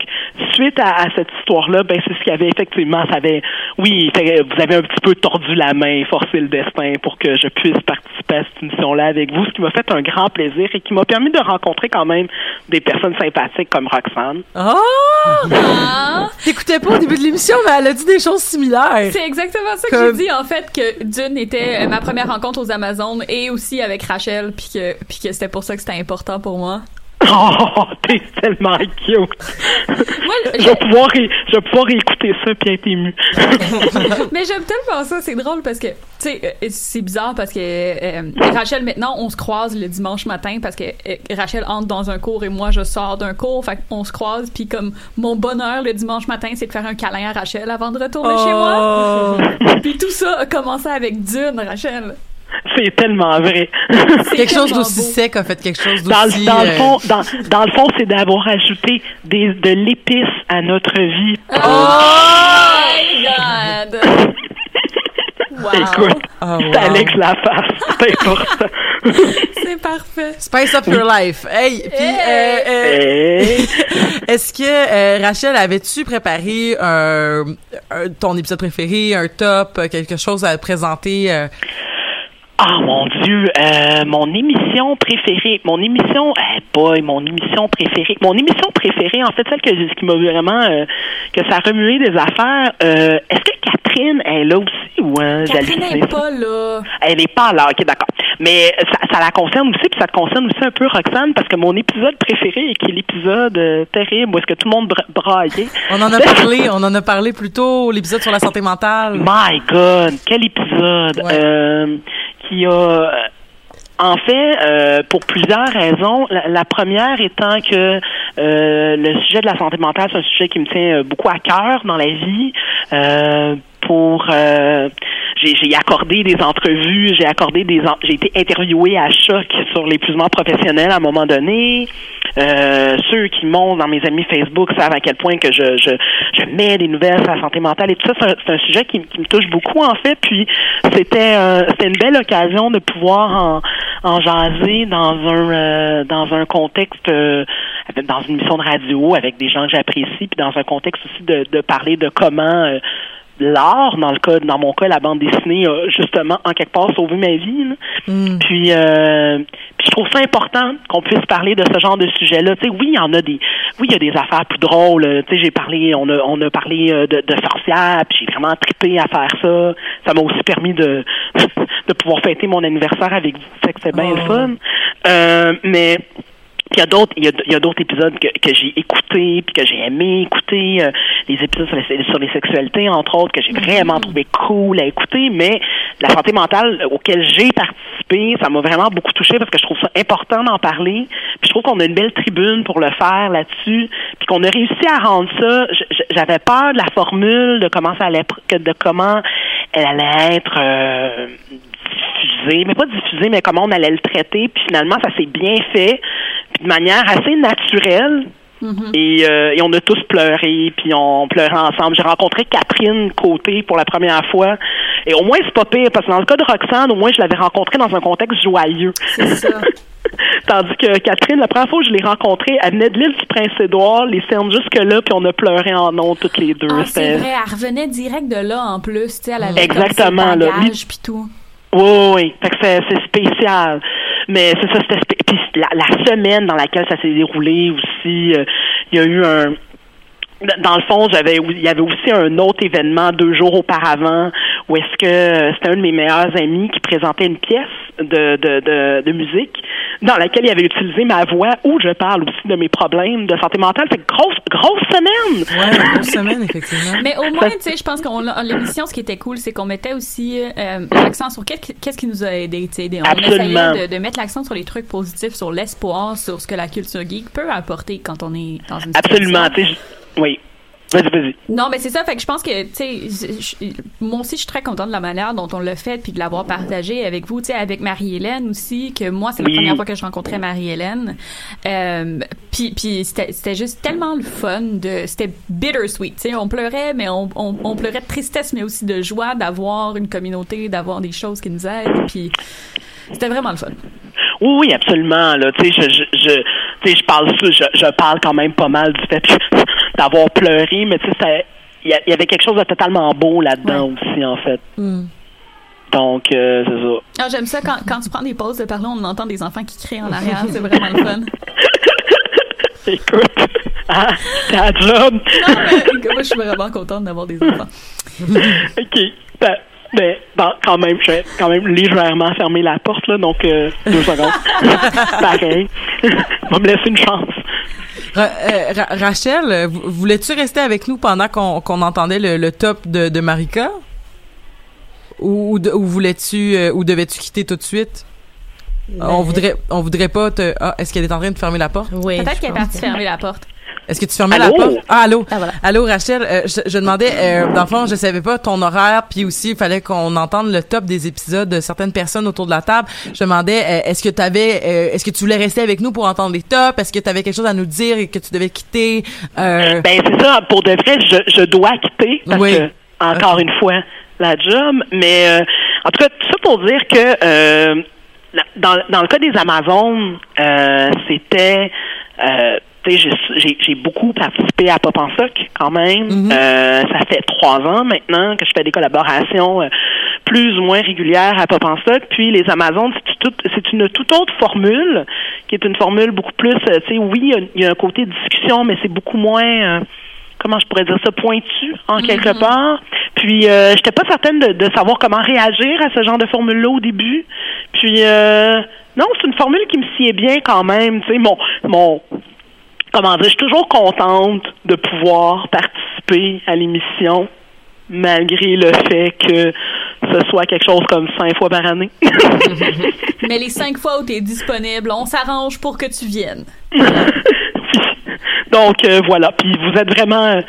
suite à, à cette histoire-là, ben c'est ce qu'il y avait effectivement. Ça avait, oui, fait- vous avez un petit peu tordu la main, forcé le destin pour que je puisse participer à cette émission-là avec vous, ce qui m'a fait un grand plaisir et qui m'a permis de rencontrer quand même des personnes sympathiques comme Roxane. Oh! Ah! T'écoutais pas au début de l'émission, mais elle a dit des choses similaires. C'est exactement ça que Comme- j'ai dit en fait que Dune était euh, ma première rencontre aux Amazones et aussi avec Rachel puis que puis que c'était pour ça que c'était important pour moi. Oh, t'es tellement cute! Moi, je, vais pouvoir ré- je vais pouvoir réécouter ça puis être ému. Mais j'aime tellement ça, c'est drôle parce que, tu sais, euh, c'est bizarre parce que euh, Rachel, maintenant, on se croise le dimanche matin parce que euh, Rachel entre dans un cours et moi, je sors d'un cours. Fait qu'on se croise, puis comme mon bonheur le dimanche matin, c'est de faire un câlin à Rachel avant de retourner chez moi. Oh! Puis tout ça a commencé avec Dune, Rachel. C'est tellement vrai. Quelque chose d'aussi sec a fait quelque chose d'aussi... le- dans le euh, fond, dans, dans le fond, c'est d'avoir ajouté des, de l'épice à notre vie. Oh my god! Wow. Écoute, Oh, c'est wow. Alex Laface. C'est important. C'est parfait. Spice up your life. Hey, puis euh, euh, Hey. est-ce que euh, Rachel avais-tu préparé un, un- ton épisode préféré, un top, quelque chose à présenter euh, Ah mon Dieu, euh, mon émission préférée, mon émission, eh boy, mon émission préférée, mon émission préférée, en fait celle que qui m'a vraiment euh, que ça a remué des affaires. euh, Est-ce que Catherine est là aussi ou hein, Catherine n'est pas là. Elle est pas là, ok, d'accord. Mais ça, ça la concerne aussi, puis ça te concerne aussi un peu, Roxane, parce que mon épisode préféré, qui est l'épisode euh, terrible où est-ce que tout le monde bra- braillait. On en a parlé, on en a parlé plus tôt, l'épisode sur la santé mentale. My God, quel épisode euh, qui a euh, en fait, euh, pour plusieurs raisons. La, première étant que euh, le sujet de la santé mentale, c'est un sujet qui me tient beaucoup à cœur dans la vie. Euh, pour euh, j'ai accordé des entrevues, j'ai accordé des j'ai été interviewée à choc sur l'épuisement professionnel à un moment donné. Euh, ceux qui montent dans mes amis Facebook savent à quel point que je, je, je mets des nouvelles sur la santé mentale et tout ça. C'est un, sujet qui, qui me touche beaucoup en fait. Puis c'était euh, c'était une belle occasion de pouvoir en, en jaser dans un euh, dans un contexte euh, dans une émission de radio avec des gens que j'apprécie puis dans un contexte aussi de, de parler de comment euh, l'art, dans le cas, dans mon cas, la bande dessinée a justement en quelque part sauvé ma vie. là. Puis, euh, puis je trouve ça important qu'on puisse parler de ce genre de sujet-là. Tu sais, oui, il y en a des, oui, il y a des affaires plus drôles. Euh, Tu sais, j'ai parlé, on a, on a parlé euh, de, de sorcières, puis j'ai vraiment trippé à faire ça. Ça m'a aussi permis de, de pouvoir fêter mon anniversaire avec vous. Fait que c'est bien le fun. Euh, mais il y a d'autres il y a, d'autres épisodes que, que j'ai écoutés puis que j'ai aimé écouter euh, les épisodes sur les, sur les sexualités entre autres que j'ai vraiment trouvé cool à écouter mais la santé mentale auquel j'ai participé ça m'a vraiment beaucoup touché parce que je trouve ça important d'en parler. Puis je trouve qu'on a une belle tribune pour le faire là-dessus puis qu'on a réussi à rendre ça. J'avais peur de la formule de comment ça allait de comment elle allait être euh, diffusé, mais pas diffusé, mais comment on allait le traiter. Puis finalement, ça s'est bien fait, puis de manière assez naturelle. Et, euh, et on a tous pleuré, puis on pleurait ensemble. J'ai rencontré Catherine Côté pour la première fois. Et au moins, c'est pas pire, parce que dans le cas de Roxane, au moins, je l'avais rencontrée dans un contexte joyeux. C'est ça. Tandis que Catherine, la première fois que je l'ai rencontrée, elle venait de l'île du Prince-Édouard, les scènes jusque-là, puis on a pleuré en ondes toutes les deux. Ah, c'est vrai, elle revenait direct de là en plus, tu sais, elle avait Exactement, comme ses là. bagages puis tout. Oui, oui, oui. Fait que c'est spécial. Mais c'est ça, c'était Puis la, la semaine dans laquelle ça s'est déroulé aussi, euh, il y a eu un. Dans le fond, j'avais il y avait aussi un autre événement deux jours auparavant où est-ce que euh, c'était un de mes meilleurs amis qui présentait une pièce de, de, de, de musique dans laquelle il avait utilisé ma voix où je parle aussi de mes problèmes de santé mentale. Fait grosse, grosse semaine! Ouais, grosse semaine, effectivement. Mais au moins, tu sais, je pense qu'on l'a- l'émission, ce qui était cool, c'est qu'on mettait aussi euh, l'accent sur qu'est-ce qui- qu'est-ce qui nous a aidé, tu sais. On Absolument. essayait de, de mettre l'accent sur les trucs positifs, sur l'espoir, sur ce que la culture geek peut apporter quand on est dans une Absolument, situation. tu sais, oui. Vas-y, vas-y. Non, mais c'est ça. Fait que je pense que, tu sais, moi aussi, je suis très contente de la manière dont on l'a fait puis de l'avoir partagé avec vous, tu sais, avec Marie-Hélène aussi, que moi, c'est Oui. la première fois que je rencontrais Marie-Hélène. Euh, puis c'était juste tellement le fun de, c'était bittersweet, tu sais, on pleurait, mais on, on, on pleurait de tristesse, mais aussi de joie d'avoir une communauté, d'avoir des choses qui nous aident, puis c'était vraiment le fun. Oui, oui, absolument. Là, tu sais, je, je, je, tu sais, je parle, je, je parle quand même pas mal du fait d'avoir pleuré, mais tu sais, ça- il y, avait quelque chose de totalement beau là-dedans aussi, en fait. Donc, euh, c'est ça. Ah, j'aime ça quand, quand tu prends des pauses de parler, on entend des enfants qui crient en arrière, c'est vraiment le fun. Écoute, ah, c'est un job. Non, mais moi, je suis vraiment contente d'avoir des enfants. OK. Ben, ben, bon, quand même, je vais quand même légèrement fermer la porte, là, donc euh, deux secondes. Pareil. Va me laisser une chance. Ra- euh, Ra- Rachel, euh, vou- voulais-tu rester avec nous pendant qu'on qu'on entendait le, le top de, de Marika? Ou, ou voulais-tu, euh, ou devais-tu quitter tout de suite? On voudrait, on voudrait pas te. Ah, est-ce qu'elle est en train de fermer la porte? Oui. Peut-être qu'elle est partie fermer la porte. Est-ce que tu fermais Allô? la porte? Ah, allô? Ah, voilà. Allô, Rachel? euh, je, je demandais, euh, dans le fond, je savais pas ton horaire, puis aussi, il fallait qu'on entende le top des épisodes de certaines personnes autour de la table. Je demandais, euh, est-ce que tu avais, est-ce que tu voulais rester avec nous pour entendre les tops? Est-ce que tu avais quelque chose à nous dire et que tu devais quitter? Euh, Ben, c'est ça. Pour de vrai, je, je dois quitter parce Oui. que, encore une fois, la job. Mais, euh, en tout cas, tout ça pour dire que, euh, dans, dans le cas des Amazones, euh, c'était, euh, j'ai- beaucoup participé à Pop en Soc quand même. Mhm. Euh, ça fait trois ans maintenant que je fais des collaborations euh, plus ou moins régulières à Pop en Soc. Puis les Amazones, c'est une toute autre formule qui est une formule beaucoup plus, euh, tu sais, oui, il y a- il y, a un côté discussion, mais c'est beaucoup moins, comment je pourrais dire ça, pointu en quelque part. Puis euh, j'étais pas certaine de, de savoir comment réagir à ce genre de formule-là au début. Puis euh, non, c'est une formule qui me sied bien quand même. Tu sais, mon mon comment dire, je suis toujours contente de pouvoir participer à l'émission malgré le fait que ce soit quelque chose comme cinq fois par année. Mais les cinq fois où tu es disponible, on s'arrange pour que tu viennes. Donc euh, voilà, puis vous êtes vraiment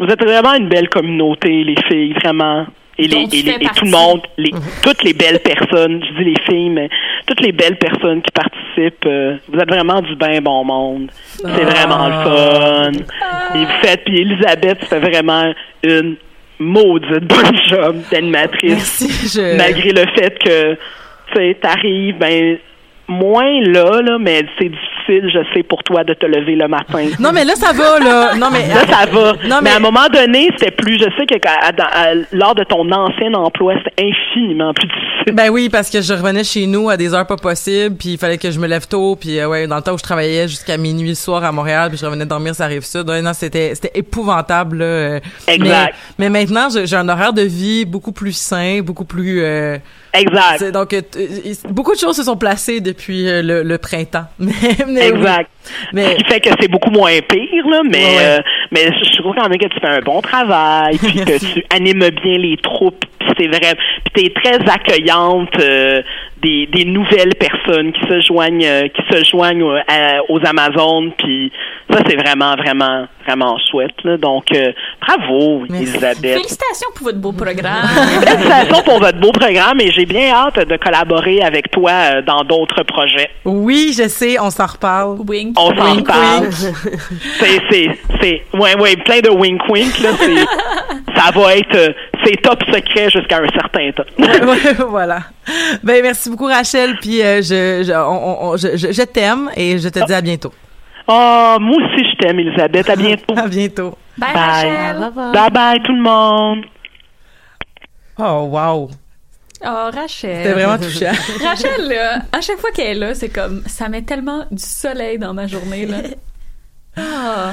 vous êtes vraiment une belle communauté les filles vraiment et les, et, les- fais et tout le monde, les, toutes les belles personnes, je dis les filles, mais toutes les belles personnes qui participent, euh, vous êtes vraiment du bien bon monde. C'est vraiment le fun. Et vous faites, puis Elisabeth, tu fais vraiment une maudite bonne job d'animatrice. Je... Malgré le fait que, tu sais, t'arrives, ben, moins là, là, mais c'est difficile, je sais, pour toi de te lever le matin. Non, mais là, ça va, là. Non, mais. Là, ça va. Non, mais... à un moment donné, c'était plus. Je sais que à- à- à- lors de ton ancien emploi, c'était infiniment plus difficile. Ben oui, parce que je revenais chez nous à des heures pas possibles, puis il fallait que je me lève tôt, puis euh, ouais, dans le temps où je travaillais jusqu'à minuit le soir à Montréal, puis je revenais dormir sur la rive sud. Ouais, non, c'était c'était épouvantable. Là. Exact. Mais, mais maintenant, j'ai j'ai un horaire de vie beaucoup plus sain, beaucoup plus. euh, Exact. donc, euh, euh, beaucoup de choses se sont placées depuis euh, le, le printemps. Mais, mais oui. Exact. Mais Ce qui fait que c'est beaucoup moins pire, là, mais, Ouais, ouais. euh, mais je trouve quand même que tu fais un bon travail, puis que tu animes bien les troupes, puis c'est vrai, puis t'es très accueillante euh, des, des nouvelles personnes qui se joignent, euh, qui se joignent euh, à- aux Amazones, puis ça c'est vraiment, vraiment, vraiment chouette, là. Donc, euh, bravo, Merci. Elisabeth. Félicitations pour votre beau programme. Félicitations pour votre beau programme et j'ai bien hâte de collaborer avec toi euh, dans d'autres projets. oui, je sais, on s'en reparle. Wink. On s'en Wink, parle. wink. C'est, c'est, c'est, ouais, ouais, plein de wink wink, là, ça va être, euh, c'est top secret jusqu'à un certain temps. Voilà. Ben merci beaucoup Rachel, puis euh, je je, on- on- je t'aime et je te dis à bientôt. Oh, moi aussi je t'aime, Elisabeth. À bientôt. À bientôt. Bye, Bye. Rachel. Bye bye tout le monde. Oh wow, Oh, Rachel. c'était vraiment touchant. Rachel, là, à chaque fois qu'elle est là, c'est comme, ça met tellement du soleil dans ma journée, là. Ah.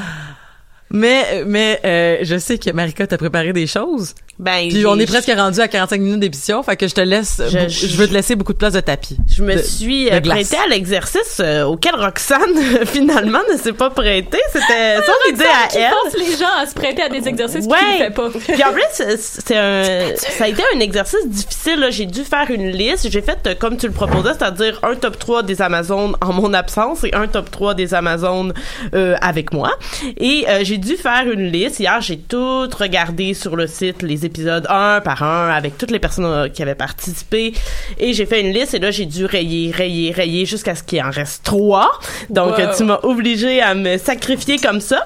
Mais mais euh, je sais que Marika t'a préparé des choses. Ben, Puis on est presque rendu à 45 minutes d'émission, fait que je te laisse Je- je, je veux te laisser beaucoup de place de tapis. Je me de- suis de euh, glace. prêtée à l'exercice euh, auquel Roxane finalement ne s'est pas prêtée. C'était son idée à qui elle. force les gens à se prêter à des exercices qu'ils Ouais. ne fait pas. Puis en plus, c'est- un, ça a été un exercice difficile. là. J'ai dû faire une liste. J'ai fait euh, comme tu le proposais, c'est-à-dire un top 3 des Amazones en mon absence et un top 3 des Amazones euh, avec moi. Et euh, j'ai dû faire une liste. Hier, j'ai tout regardé sur le site, les épisodes un par un, avec toutes les personnes euh, qui avaient participé. Et j'ai fait une liste et là, j'ai dû rayer, rayer, rayer jusqu'à ce qu'il en reste trois. Donc, Wow. tu m'as obligé à me sacrifier comme ça.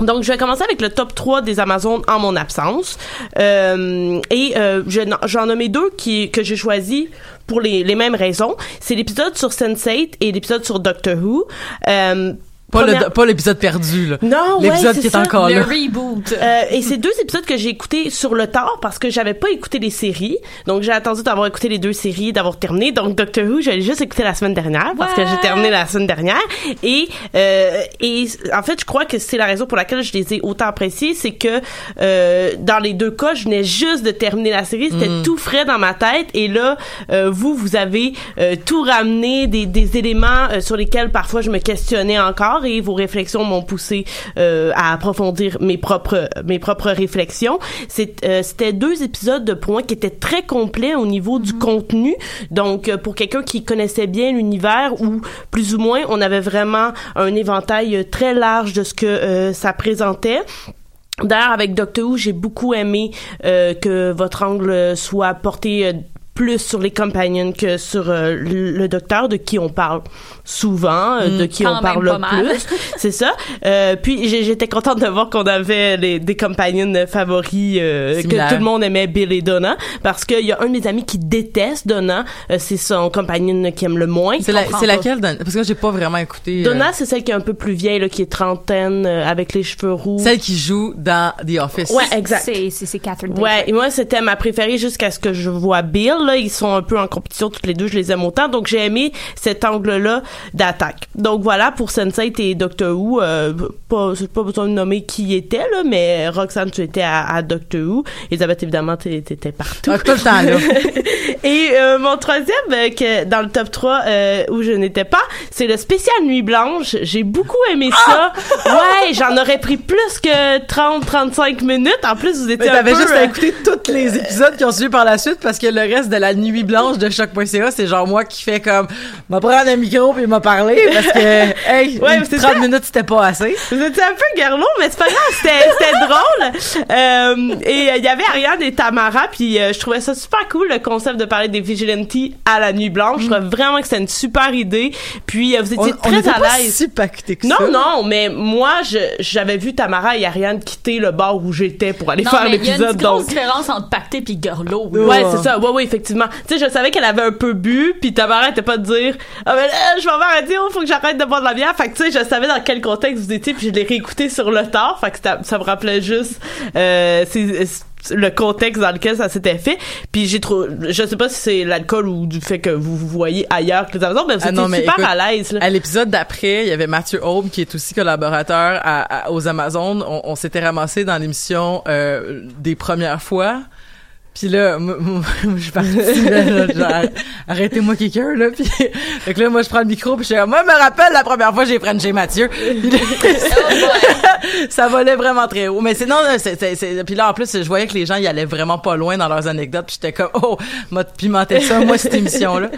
Donc, je vais commencer avec le top 3 des Amazones en mon absence. Euh, et euh, je- j'en nommé deux qui, que j'ai choisis pour les, les mêmes raisons. C'est l'épisode sur Sense8 et l'épisode sur Doctor Who. Euh, première- le pas l'épisode perdu là. Non, ouais, L'épisode qui est ça. encore Le là. reboot. Euh, et c'est deux épisodes que j'ai écoutés sur le tard parce que j'avais pas écouté les séries. Donc j'ai attendu d'avoir écouté les deux séries, d'avoir terminé. Donc Doctor Who, j'allais juste écouté la semaine dernière parce que j'ai terminé la semaine dernière. Et euh, et en fait, je crois que c'est la raison pour laquelle je les ai autant appréciés, c'est que euh, dans les deux cas, je venais juste de terminer la série, c'était tout frais dans ma tête. Et là, euh, vous, vous avez euh, tout ramené des, des éléments euh, sur lesquels parfois je me questionnais encore et vos réflexions m'ont poussé euh, à approfondir mes propres mes propres réflexions. Euh, c'était deux épisodes de points qui étaient très complets au niveau du contenu. Donc euh, pour quelqu'un qui connaissait bien l'univers ou plus ou moins on avait vraiment un éventail très large de ce que ça présentait. D'ailleurs, avec Doctor Who, j'ai beaucoup aimé euh, que votre angle soit porté euh, plus sur les companions que sur euh, le le docteur de qui on parle souvent, euh, de qui Quand on parle le plus. C'est ça. Euh, puis j'étais contente de voir qu'on avait les, des companions favoris, euh, que tout le monde aimait Bill et Donna, parce qu'il y a un de mes amis qui déteste Donna. Euh, c'est son compagnon qui aime le moins. C'est la- c'est laquelle? Don- Parce que j'ai pas vraiment écouté. euh, Donna, c'est celle qui est un peu plus vieille, là, qui est trentaine, euh, avec les cheveux roux. Celle qui joue dans The Office. Ouais, exact. C'est, Catherine Ouais, et moi c'était ma préférée jusqu'à ce que je vois Bill. Là, ils sont un peu en compétition toutes les deux, je les aime autant. Donc j'ai aimé cet angle-là d'attaque. Donc voilà pour Sense8 et Doctor Who. Euh, pas, pas besoin de nommer qui était là, mais Roxanne tu étais à, à Doctor Who. Elisabeth évidemment t'étais partout. Ah, tout le temps, là. et euh, mon troisième euh, que dans le top 3 euh, où je n'étais pas, c'est le spécial Nuit Blanche. J'ai beaucoup aimé ça. Ouais, j'en aurais pris plus que 30-35 minutes. En plus vous Mais étiez un t'avais peu... juste à écouter tous les épisodes qui ont suivi par la suite parce que le reste de la nuit blanche de choc.ca, c'est genre moi qui fais comme m'a prendre un micro puis m'a parlé parce que hey, Ouais, une c'est 30 ça. minutes c'était pas assez. Vous étiez un peu garlot, mais c'est pas grave, c'était, c'était drôle. Euh, et euh, il y avait Ariane et Tamara, puis euh, je trouvais ça super cool, le concept de parler des vigilantes à la nuit blanche. Je trouvais vraiment que c'était une super idée. Puis euh, vous étiez on très était à pas l'aise. si que Non, ça. non, mais moi, je, j'avais vu Tamara et Ariane quitter le bar où j'étais pour aller Non, faire mais il y a une l'épisode, grosse donc. différence entre pacté puis gorlot. Ouais, c'est ça. Ouais, ouais, effectivement. Tu sais, je savais qu'elle avait un peu bu, puis Tamara était pas de dire Ah, mais là, je vais un dire, faut que j'arrête de boire de la bière. Fait que, tu sais, je savais dans quel contexte vous étiez, puis je l'ai réécouté sur le tard. Fait que ça, ça me rappelait juste euh, c'est- le contexte dans lequel ça s'était fait. Puis j'ai trop. Je sais pas si c'est l'alcool ou du fait que vous vous voyez ailleurs que les Amazones, mais vous Ah étiez non, mais super écoute, à l'aise. À l'épisode d'après, il y avait Mathieu Aube qui est aussi collaborateur à- à- aux Amazones. On, on s'était ramassé dans l'émission euh, des premières fois. Puis là, moi, moi, moi, je suis partie, là, genre, arrêtez-moi quelqu'un, là. Puis, fait que là, moi, je prends le micro, puis je suis comme, moi, je me rappelle la première fois, j'ai chez Mathieu. Là, ça volait vraiment très haut. Mais c'est non, c'est, c'est, c'est- puis là, en plus, je voyais que les gens, y allaient vraiment pas loin dans leurs anecdotes, puis j'étais comme, oh, m'a pimenté ça, moi, cette émission-là.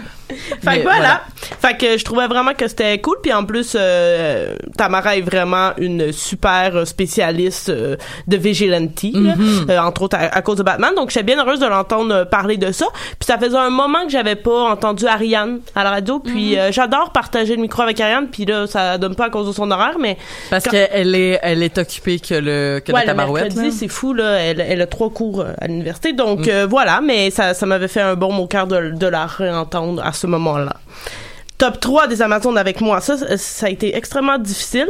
Fait que voilà. Fait que je trouvais vraiment que c'était cool. Puis en plus, euh, Tamara est vraiment une super spécialiste euh, de vigilante, Mhm. euh, entre autres à, à cause de Batman. Donc j'étais bien heureuse de l'entendre euh, parler de ça. Puis ça faisait un moment que j'avais pas entendu Ariane à la radio. Puis euh, j'adore partager le micro avec Ariane. Puis là, ça donne pas à cause de son horaire, mais Parce Quand- qu'elle est, elle est occupée que le, que ouais, le le c'est fou là. Elle, elle a trois cours euh, à l'université, donc Mm. euh, voilà. Mais ça, ça m'avait fait un bon mot au cœur de, de la réentendre à ce moment-là. Top 3 des Amazones avec moi, ça, ça a été extrêmement difficile.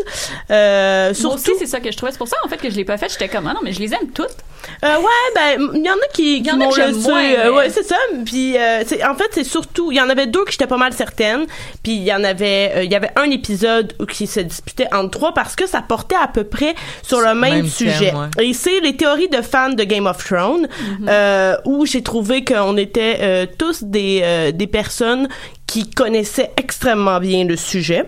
Euh, Moi surtout, aussi, c'est ça que je trouvais. C'est pour ça, en fait, que je l'ai pas fait. J'étais comme, ah non, mais je les aime toutes. Euh, ouais, ben, il y en a qui, y qui en a m'ont laissé, moins, euh, mais- ouais, c'est ça. Puis, euh, en fait, c'est surtout, il y en avait deux que j'étais pas mal certaine. Puis, il y en avait, euh, il y avait un épisode où qui se disputait entre trois parce que ça portait à peu près sur le même, Même sujet. thème, ouais. Et c'est les théories de fans de Game of Thrones, euh, où j'ai trouvé qu'on était euh, tous des, euh, des personnes qui connaissaient extrêmement bien le sujet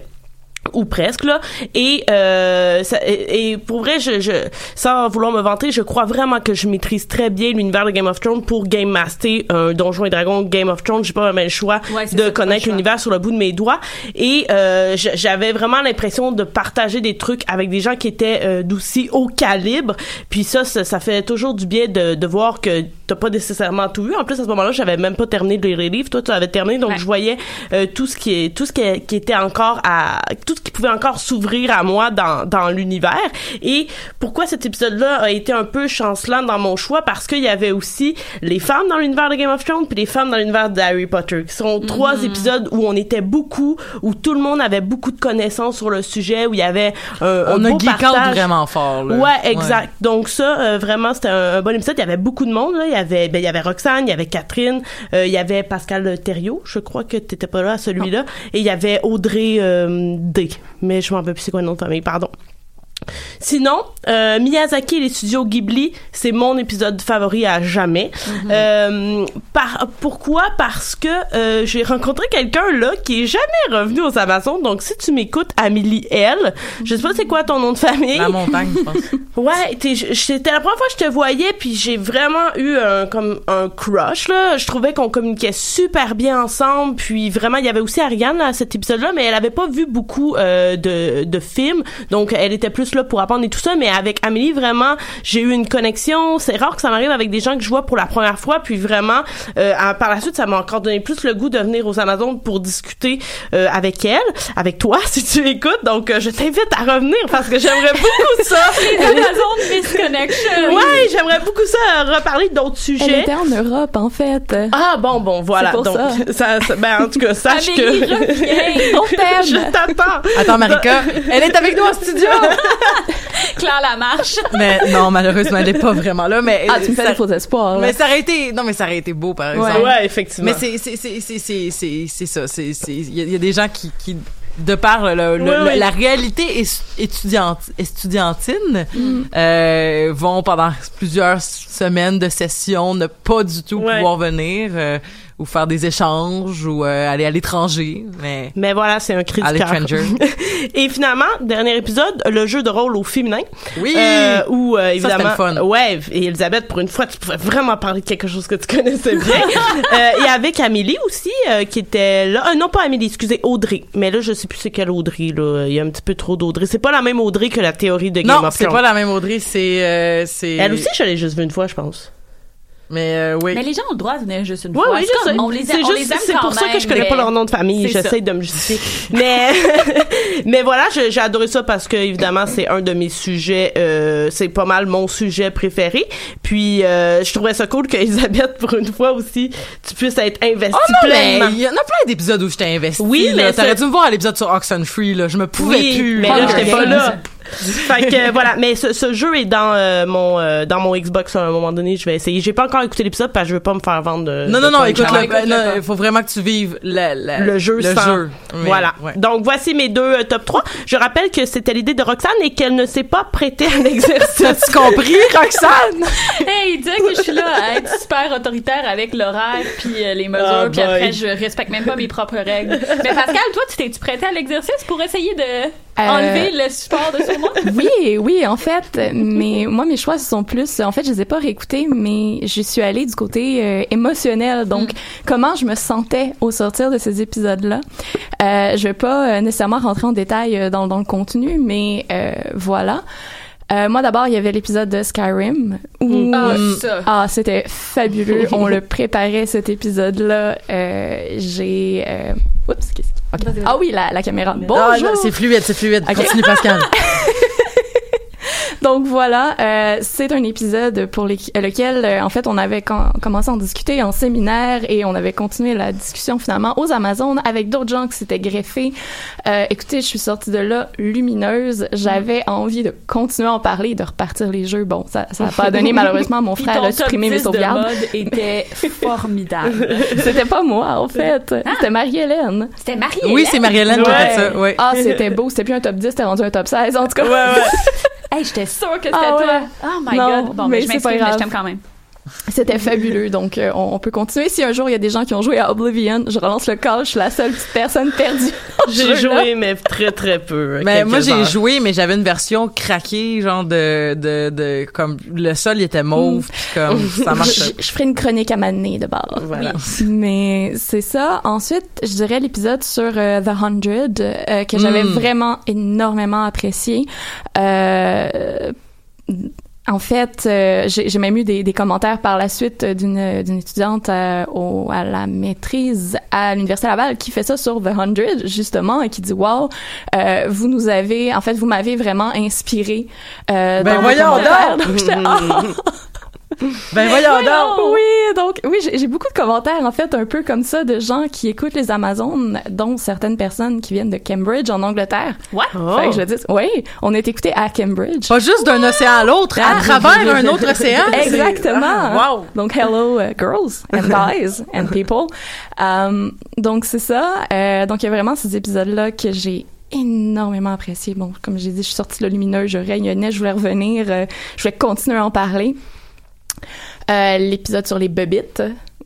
ou presque là. Et euh, ça- et, et pour vrai je, je sans vouloir me vanter je crois vraiment que je maîtrise très bien l'univers de Game of Thrones pour game master un Donjon et Dragon Game of Thrones. J'ai pas vraiment le choix Ouais, de ça, connaître l'univers sur le bout de mes doigts. Et euh, j'avais vraiment l'impression de partager des trucs avec des gens qui étaient euh, d'aussi haut calibre. Puis ça, ça ça fait toujours du bien de, de voir que t'as pas nécessairement tout vu. En plus à ce moment-là j'avais même pas terminé de lire les livres. Toi tu avais terminé donc Ouais. je voyais euh, tout ce qui est tout ce qui, qui était encore à tout qui pouvait encore s'ouvrir à moi dans dans l'univers et pourquoi cet épisode là a été un peu chancelant dans mon choix? Parce qu'il y avait aussi les femmes dans l'univers de Game of Thrones puis les femmes dans l'univers de Harry Potter qui sont trois épisodes où on était beaucoup où tout le monde avait beaucoup de connaissances sur le sujet où il y avait un, On un a beau partage. vraiment fort, là. Ouais, exact. Donc ça, euh, vraiment, c'était un, un bon épisode. Il y avait beaucoup de monde. Là. Il y avait, ben, il y avait Roxane, il y avait Catherine, euh, il y avait Pascal Thériault. Je crois que t'étais pas là à celui-là. Et il y avait Audrey euh, D. Mais je m'en rappelle plus c'est quoi de famille. Pardon. Sinon, euh, Miyazaki et les studios Ghibli, c'est mon épisode favori à jamais. Euh, par, pourquoi? Parce que euh, j'ai rencontré quelqu'un là qui est jamais revenu aux Amazones. Donc, si tu m'écoutes, Amélie L, je sais pas c'est quoi ton nom de famille. La montagne, je pense. Ouais, c'était la première fois que je te voyais, puis j'ai vraiment eu un comme un crush là. Je trouvais qu'on communiquait super bien ensemble, puis vraiment il y avait aussi Ariane à cet épisode-là, mais elle avait pas vu beaucoup euh, de de films, donc elle était plus là pour apprendre et tout ça, mais avec Amélie, vraiment, j'ai eu une connexion. C'est rare que ça m'arrive avec des gens que je vois pour la première fois, puis vraiment, euh, à- par la suite, ça m'a encore donné plus le goût de venir aux Amazones pour discuter euh, avec elle, avec toi, si tu écoutes. Donc, euh, je t'invite à revenir parce que j'aimerais beaucoup ça. Les Amazones Misconnection. Ouais, j'aimerais beaucoup ça, euh, reparler d'autres Elle sujets. était en Europe, en fait. Ah bon bon voilà pour donc ça. ça. ben en tout cas sache Amélie, que. On t'aime! je t'attends. Attends, Marika, elle est avec nous en studio! Claire Lamarche. mais non, malheureusement, elle est pas vraiment là, mais... Ah, tu me fais des faux espoirs. Mais ça aurait été... Non, mais ça aurait été beau, par exemple. Ouais, effectivement. Mais c'est c'est c'est c'est c'est c'est c'est ça. C'est il y, a- il y a des gens qui qui de par le- le- Ouais, le- ouais. la réalité étudiante estudiantine Mm. euh, vont pendant plusieurs semaines de sessions ne pas du tout Ouais. pouvoir venir euh, ou faire des échanges ou euh, aller à l'étranger mais Mais voilà, c'est un cri À du cœur. l'étranger. Et finalement, dernier épisode, le jeu de rôle au féminin. oui Euh, où euh, évidemment, le fun. ouais, et Elisabeth, pour une fois, tu pouvais vraiment parler de quelque chose que tu connaissais bien. Euh, et avec Amélie aussi, euh, qui était là. Euh, non, pas Amélie, excusez, Audrey. Mais là, je sais plus c'est quelle Audrey. Là, il y a un petit peu trop d'Audrey. C'est pas la même Audrey que la théorie de Game non of c'est Thrones. pas la même Audrey c'est euh, c'est Elle aussi, je l'ai juste vue une fois, je pense. Mais euh, oui Mais les gens ont le droit de venir juste une Ouais, fois. oui, je sais. On les, C'est juste- c'est pour ça que je connais mais- pas leur nom de famille. J'essaie de me justifier. Mais, mais voilà, j'ai adoré ça parce que évidemment c'est un de mes sujets. euh, c'est pas mal mon sujet préféré. Puis euh, je trouvais ça cool qu'Elisabeth pour une fois aussi tu puisses être investie Oh non, mais pleinement. il y en a plein d'épisodes où j'étais investi. Oui, mais. T'aurais dû me voir à l'épisode sur Oxenfree, là. Je me pouvais Oui, plus. mais là. j'étais pas là. fait que voilà, mais ce, ce jeu est dans euh, mon euh, dans mon Xbox à un moment donné, je vais essayer. J'ai pas encore écouté l'épisode parce que je veux pas me faire vendre de Non, de non, non, écoute, ben, il faut vraiment que tu vives la- la- le jeu le sans. jeu. Mais, voilà. ouais. Donc voici mes deux euh, top 3. Je rappelle que c'était l'idée de Roxane et qu'elle ne s'est pas prêtée à l'exercice. As-tu compris, Roxane? Hey, dis que je suis là à être super autoritaire avec l'horaire puis euh, les mesures, Ah, puis boy. après je respecte même pas mes propres règles. Mais Pascal, toi, tu t'es-tu prêté à l'exercice pour essayer de enlever le support de sur moi? Oui, oui, en fait, mais moi mes choix ce sont plus en fait, je les ai pas réécoutés mais je suis allée du côté euh, émotionnel. Donc comment je me sentais au sortir de ces épisodes-là? Euh, je vais pas euh, nécessairement rentrer en détail euh, dans, dans le contenu, mais euh, voilà. Euh, moi d'abord, il y avait l'épisode de Skyrim où Ah, ça. ah, c'était fabuleux. On le préparait cet épisode-là. Euh, j'ai euh... oups, qu'est-ce que- ok. Ah oui, la, la caméra. Bonjour. Ah, non, c'est fluide, c'est fluide. Ok. Continue, Pascal. Donc voilà, euh, c'est un épisode pour les- lequel, euh, en fait, on avait com- commencé à en discuter en séminaire et on avait continué la discussion finalement aux Amazones avec d'autres gens qui s'étaient greffés. Euh, écoutez, je suis sortie de là lumineuse. J'avais envie de continuer à en parler et de repartir les jeux. Bon, ça ça a pas donné malheureusement. Mon frère a supprimé mes 10 de sauvegardes. mode était formidable. C'était pas moi, en fait. C'était Marie-Hélène. C'était Marie Oui, c'est Marie-Hélène qui a fait ça, oui. Ah, c'était beau. C'était plus un top 10, c'était rendu un top 16, en tout cas. Ouais, ouais. Hey, j'étais sûre que c'était Ah ouais. toi. Oh my Non, god. Bon, mais mais je m'excuse, mais je t'aime quand même. C'était fabuleux, donc euh, on, on peut continuer. Si un jour il y a des gens qui ont joué à Oblivion, je relance le call, je suis la seule petite personne perdue. J'ai joué mais très très peu. Mais quelques moi, j'ai joué, mais j'avais une version craquée, genre de, de, de, comme, le sol, il était mauve, puis comme, ça marchait. Je, je ferai une chronique à m'amener de base. Voilà. Mais c'est ça. Ensuite, je dirais l'épisode sur euh, The Hundred euh, que j'avais Mm. vraiment énormément apprécié. Euh, en fait, euh, j'ai j'ai même eu des, des commentaires par la suite d'une d'une étudiante euh, au, à la maîtrise à l'université Laval qui fait ça sur The Hundred justement et qui dit wow, euh, vous nous avez, en fait, vous m'avez vraiment inspiré. Euh, Ben dans voyons donc! Ben voyons donc! Oui, donc oui, j'ai beaucoup de commentaires en fait un peu comme ça de gens qui écoutent les Amazones, dont certaines personnes qui viennent de Cambridge en Angleterre. Ouais. Oh. Fait que je dis, oui, on est écouté à Cambridge. Pas juste d'un océan à l'autre, à Ah. travers un autre océan. Exactement. Ah, wow! Donc hello uh, girls and guys and people. Um, donc c'est ça. Euh, donc il y a vraiment ces épisodes là que j'ai énormément apprécié. Bon, comme j'ai dit, je suis sortie de lumineuse, je rayonnais, je voulais revenir, euh, je voulais continuer à en parler. Euh, L'épisode sur les bebites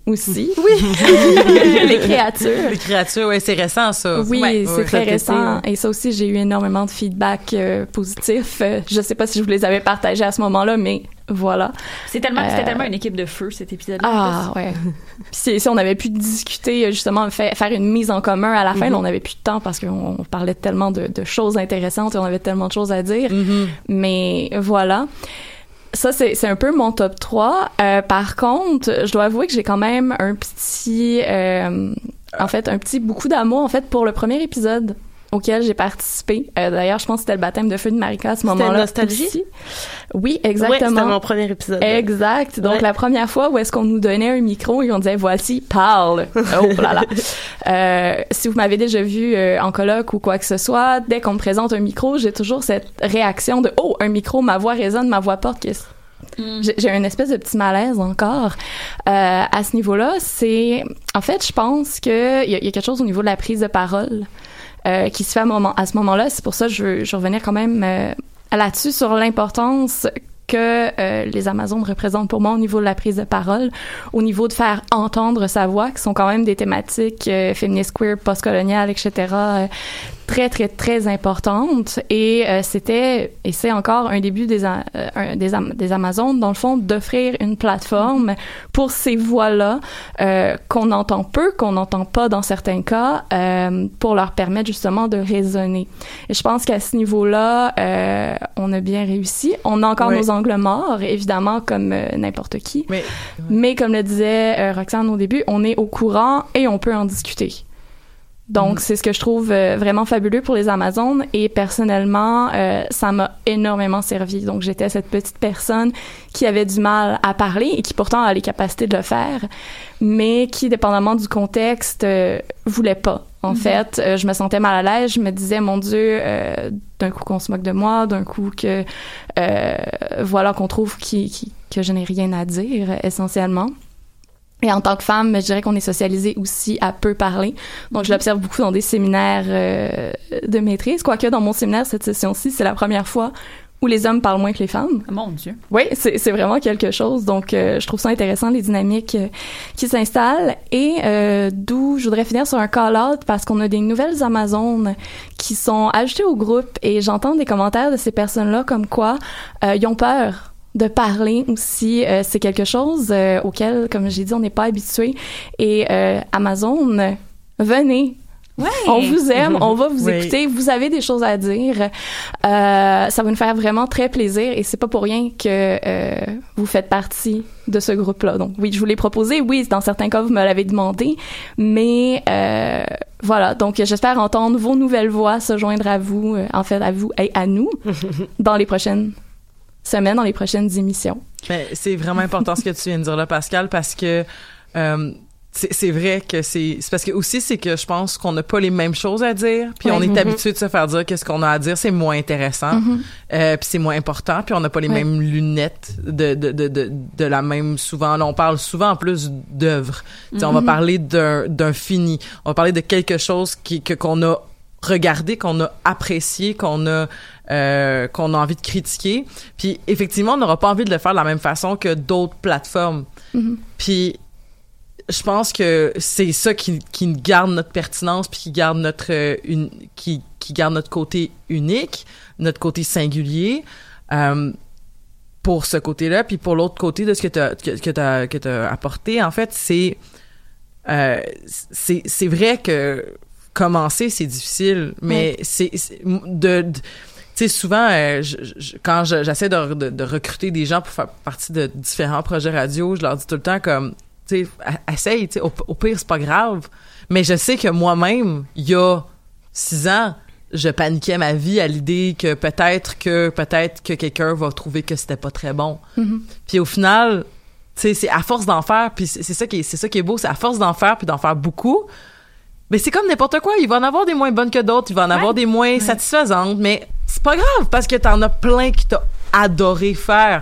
aussi. Oui. les créatures. Les créatures, ouais, c'est récent ça. Oui, Ouais, c'est ouais, très été, récent. ouais. Et ça aussi, j'ai eu énormément de feedback euh, positif. Euh, je sais pas si je vous les avais partagés à ce moment-là, mais voilà. C'est tellement, c'était Euh, tellement une équipe de feu, cet épisode-là. Ah ouais. Puis si, si on avait pu discuter justement fa- faire une mise en commun à la fin, Mhm. là, on n'avait plus de temps parce qu'on on parlait tellement de, de choses intéressantes et on avait tellement de choses à dire. Mhm. Mais voilà. Ça, c'est un peu mon top 3. Euh, par contre, je dois avouer que j'ai quand même un petit... euh, en fait, un petit beaucoup d'amour, en fait, pour le premier épisode auquel j'ai participé. Euh, D'ailleurs, je pense que c'était le baptême de feu de Marika à ce moment-là. Nostalgie? aussi. Oui, Ouais, exactement. c'était mon premier épisode. Exact. Donc, Ouais. la première fois où est-ce qu'on nous donnait un micro et on disait, voici, parle. Oh là là. Euh, si vous m'avez déjà vu euh, en colloque ou quoi que ce soit, dès qu'on me présente un micro, j'ai toujours cette réaction de, oh, un micro, ma voix résonne, ma voix porte. Qu'est-ce- J'ai j'ai un espèce de petit malaise encore euh, à ce niveau-là. C'est, en fait, je pense que il y, y a quelque chose au niveau de la prise de parole euh, qui se fait à, moment, ce moment-là. C'est pour ça que je veux, je veux revenir quand même euh, là-dessus sur l'importance que euh, les Amazones représentent pour moi au niveau de la prise de parole, au niveau de faire entendre sa voix, qui sont quand même des thématiques euh, féministes, queer, postcoloniales, etc., très, très, très importantes. Et euh, c'était, et c'est encore un début des, a- euh, un- des, des Amazones, dans le fond, d'offrir une plateforme pour ces voix-là euh, qu'on entend peu, qu'on n'entend pas dans certains cas, euh, pour leur permettre justement de résonner. Et je pense qu'à ce niveau-là, euh, on a bien réussi. On a encore Oui. nos angles morts, évidemment, comme euh, n'importe qui. Mais Mais comme le disait Roxane au début, on est au courant et on peut en discuter. Donc, c'est ce que je trouve euh, vraiment fabuleux pour les Amazones et personnellement, euh, ça m'a énormément servi. Donc, j'étais cette petite personne qui avait du mal à parler et qui pourtant a les capacités de le faire, mais qui, dépendamment du contexte, euh, voulait pas. En fait, euh, je me sentais mal à l'aise. Je me disais, mon Dieu, euh, d'un coup qu'on se moque de moi, d'un coup que, euh, voilà, qu'on trouve qui, qui- que je n'ai rien à dire, essentiellement. Et en tant que femme, je dirais qu'on est socialisé aussi à peu parler. Donc, je l'observe beaucoup dans des séminaires euh, de maîtrise. Quoique, dans mon séminaire, cette session-ci, c'est la première fois où les hommes parlent moins que les femmes. Mon Dieu. Oui, c'est c'est vraiment quelque chose. Donc, euh, je trouve ça intéressant, les dynamiques euh, qui s'installent. Et euh, d'où je voudrais finir sur un call-out parce qu'on a des nouvelles Amazones qui sont ajoutées au groupe et j'entends des commentaires de ces personnes-là comme quoi euh, ils ont peur de parler aussi. Euh, c'est quelque chose euh, auquel, comme j'ai dit, on n'est pas habitué. Et euh, Amazon, venez. On vous aime, on va vous Oui. écouter. Vous avez des choses à dire. Euh, ça va nous faire vraiment très plaisir et c'est pas pour rien que euh, vous faites partie de ce groupe-là. Donc oui, je vous l'ai proposé. Oui, dans certains cas, vous me l'avez demandé. Mais euh, voilà, donc j'espère entendre vos nouvelles voix se joindre à vous, en fait à vous et à nous, dans les prochaines semaines, dans les prochaines émissions. Mais c'est vraiment important ce que tu viens de dire là, Pascal, parce que euh, c'est vrai que c'est parce que aussi c'est que je pense qu'on n'a pas les mêmes choses à dire puis on est Mhm. habitué de se faire dire qu'est-ce qu'on a à dire c'est moins intéressant Mhm. euh, puis c'est moins important puis on n'a pas les mêmes lunettes de de, de de de la même souvent là on parle souvent en plus d'œuvres on va Mhm. parler d'un d'un fini on va parler de quelque chose qui que qu'on a regardé qu'on a apprécié qu'on a euh, qu'on a envie de critiquer. Puis effectivement on n'aura pas envie de le faire de la même façon que d'autres plateformes. Mhm. puis je pense que c'est ça qui, qui garde notre pertinence puis qui garde notre euh, une, qui, qui garde notre côté unique, notre côté singulier euh, pour ce côté-là. Puis pour l'autre côté de ce que tu que, que que t'as apporté en fait c'est euh, c'est c'est vrai que commencer c'est difficile mais c'est c'est- de, de- tu sais, souvent, euh, je- je- quand je- j'essaie de, de- de recruter des gens pour faire partie de différents projets radio, je leur dis tout le temps comme, tu sais, essaye, tu sais, au, au pire, c'est pas grave. Mais je sais que moi-même, il y a six ans, je paniquais ma vie à l'idée que peut-être que peut-être que quelqu'un va trouver que c'était pas très bon. Mhm. Puis au final, tu sais, c'est à force d'en faire, puis c'est c'est ça qui est, c'est ça qui est beau, c'est à force d'en faire puis d'en faire beaucoup. Mais c'est comme n'importe quoi, il va en avoir des moins bonnes que d'autres, il va en avoir des moins satisfaisantes, mais c'est pas grave parce que t'en as plein qui t'as adoré faire.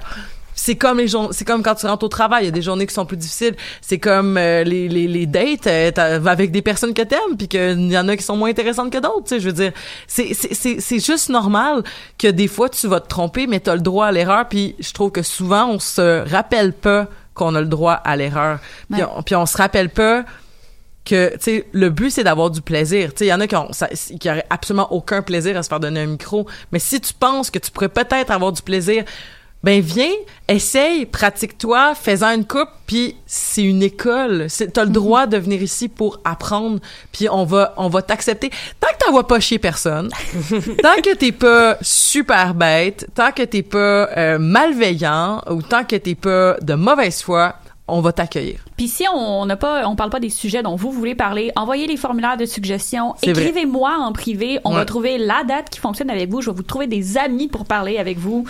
C'est comme les c'est comme quand tu rentres au travail, il y a des journées qui sont plus difficiles. C'est comme euh, les, les, les dates, euh, avec des personnes que t'aimes, puis qu'il y en a qui sont moins intéressantes que d'autres. Tu sais, je veux dire, c'est c'est c'est c'est juste normal que des fois tu vas te tromper, mais t'as le droit à l'erreur. Puis je trouve que souvent on se rappelle pas qu'on a le droit à l'erreur. Puis, Ouais. on, puis on se rappelle pas que, tu sais, le but, c'est d'avoir du plaisir. Tu sais, il y en a qui ont, ça- qui auraient absolument aucun plaisir à se faire donner un micro. Mais si tu penses que tu pourrais peut-être avoir du plaisir, ben viens, essaye, pratique-toi, fais-en une coupe, puis c'est une école. C'est- T'as le droit de venir ici pour apprendre, puis on va, on va t'accepter. Tant que t'envoies pas chier personne, tant que t'es pas super bête, tant que t'es pas euh, malveillant, ou tant que t'es pas de mauvaise foi, on va t'accueillir. Puis si on n'a pas, on parle pas des sujets dont vous voulez parler, envoyez les formulaires de suggestions, écrivez-moi en privé, on Ouais. va trouver la date qui fonctionne avec vous, je vais vous trouver des amis pour parler avec vous.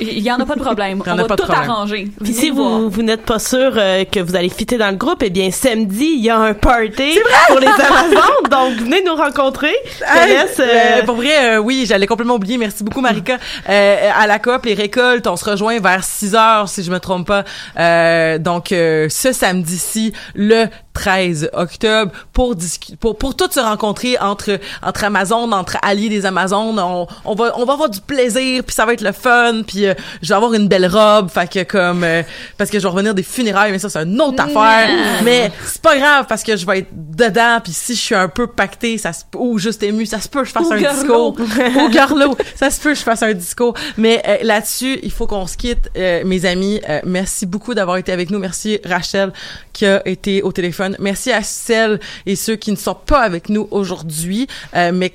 Il y en a pas de problème, on a va tout problème. arranger. Puis si voir. vous, vous n'êtes pas sûr euh, que vous allez fitter dans le groupe, eh bien samedi, il y a un party pour les Amazones, donc venez nous rencontrer. Hey, laisse, euh, euh, pour vrai, euh, oui, j'allais complètement oublier. Merci beaucoup, Marika. À la COP, les récoltes, on se rejoint vers 6 heures, si je me trompe pas. Euh, donc, ce samedi-ci, le 13 octobre, pour pour pour tous se rencontrer entre entre Amazon, entre alliés des Amazones. On, on va on va avoir du plaisir, puis ça va être le fun, puis euh, je vais avoir une belle robe, fait que comme euh, parce que je vais revenir des funérailles, mais ça c'est une autre affaire. Mais c'est pas grave parce que je vais être dedans, puis si je suis un peu pacté, ça se ou juste ému, ça se peut que je fasse un discours au garlot, ça se peut que je fasse un discours. Mais euh, là-dessus, il faut qu'on se quitte, euh, mes amis. Euh, merci beaucoup d'avoir été avec nous. Merci Rachel qui a été au téléphone. Merci à celles et ceux qui ne sont pas avec nous aujourd'hui, euh, mais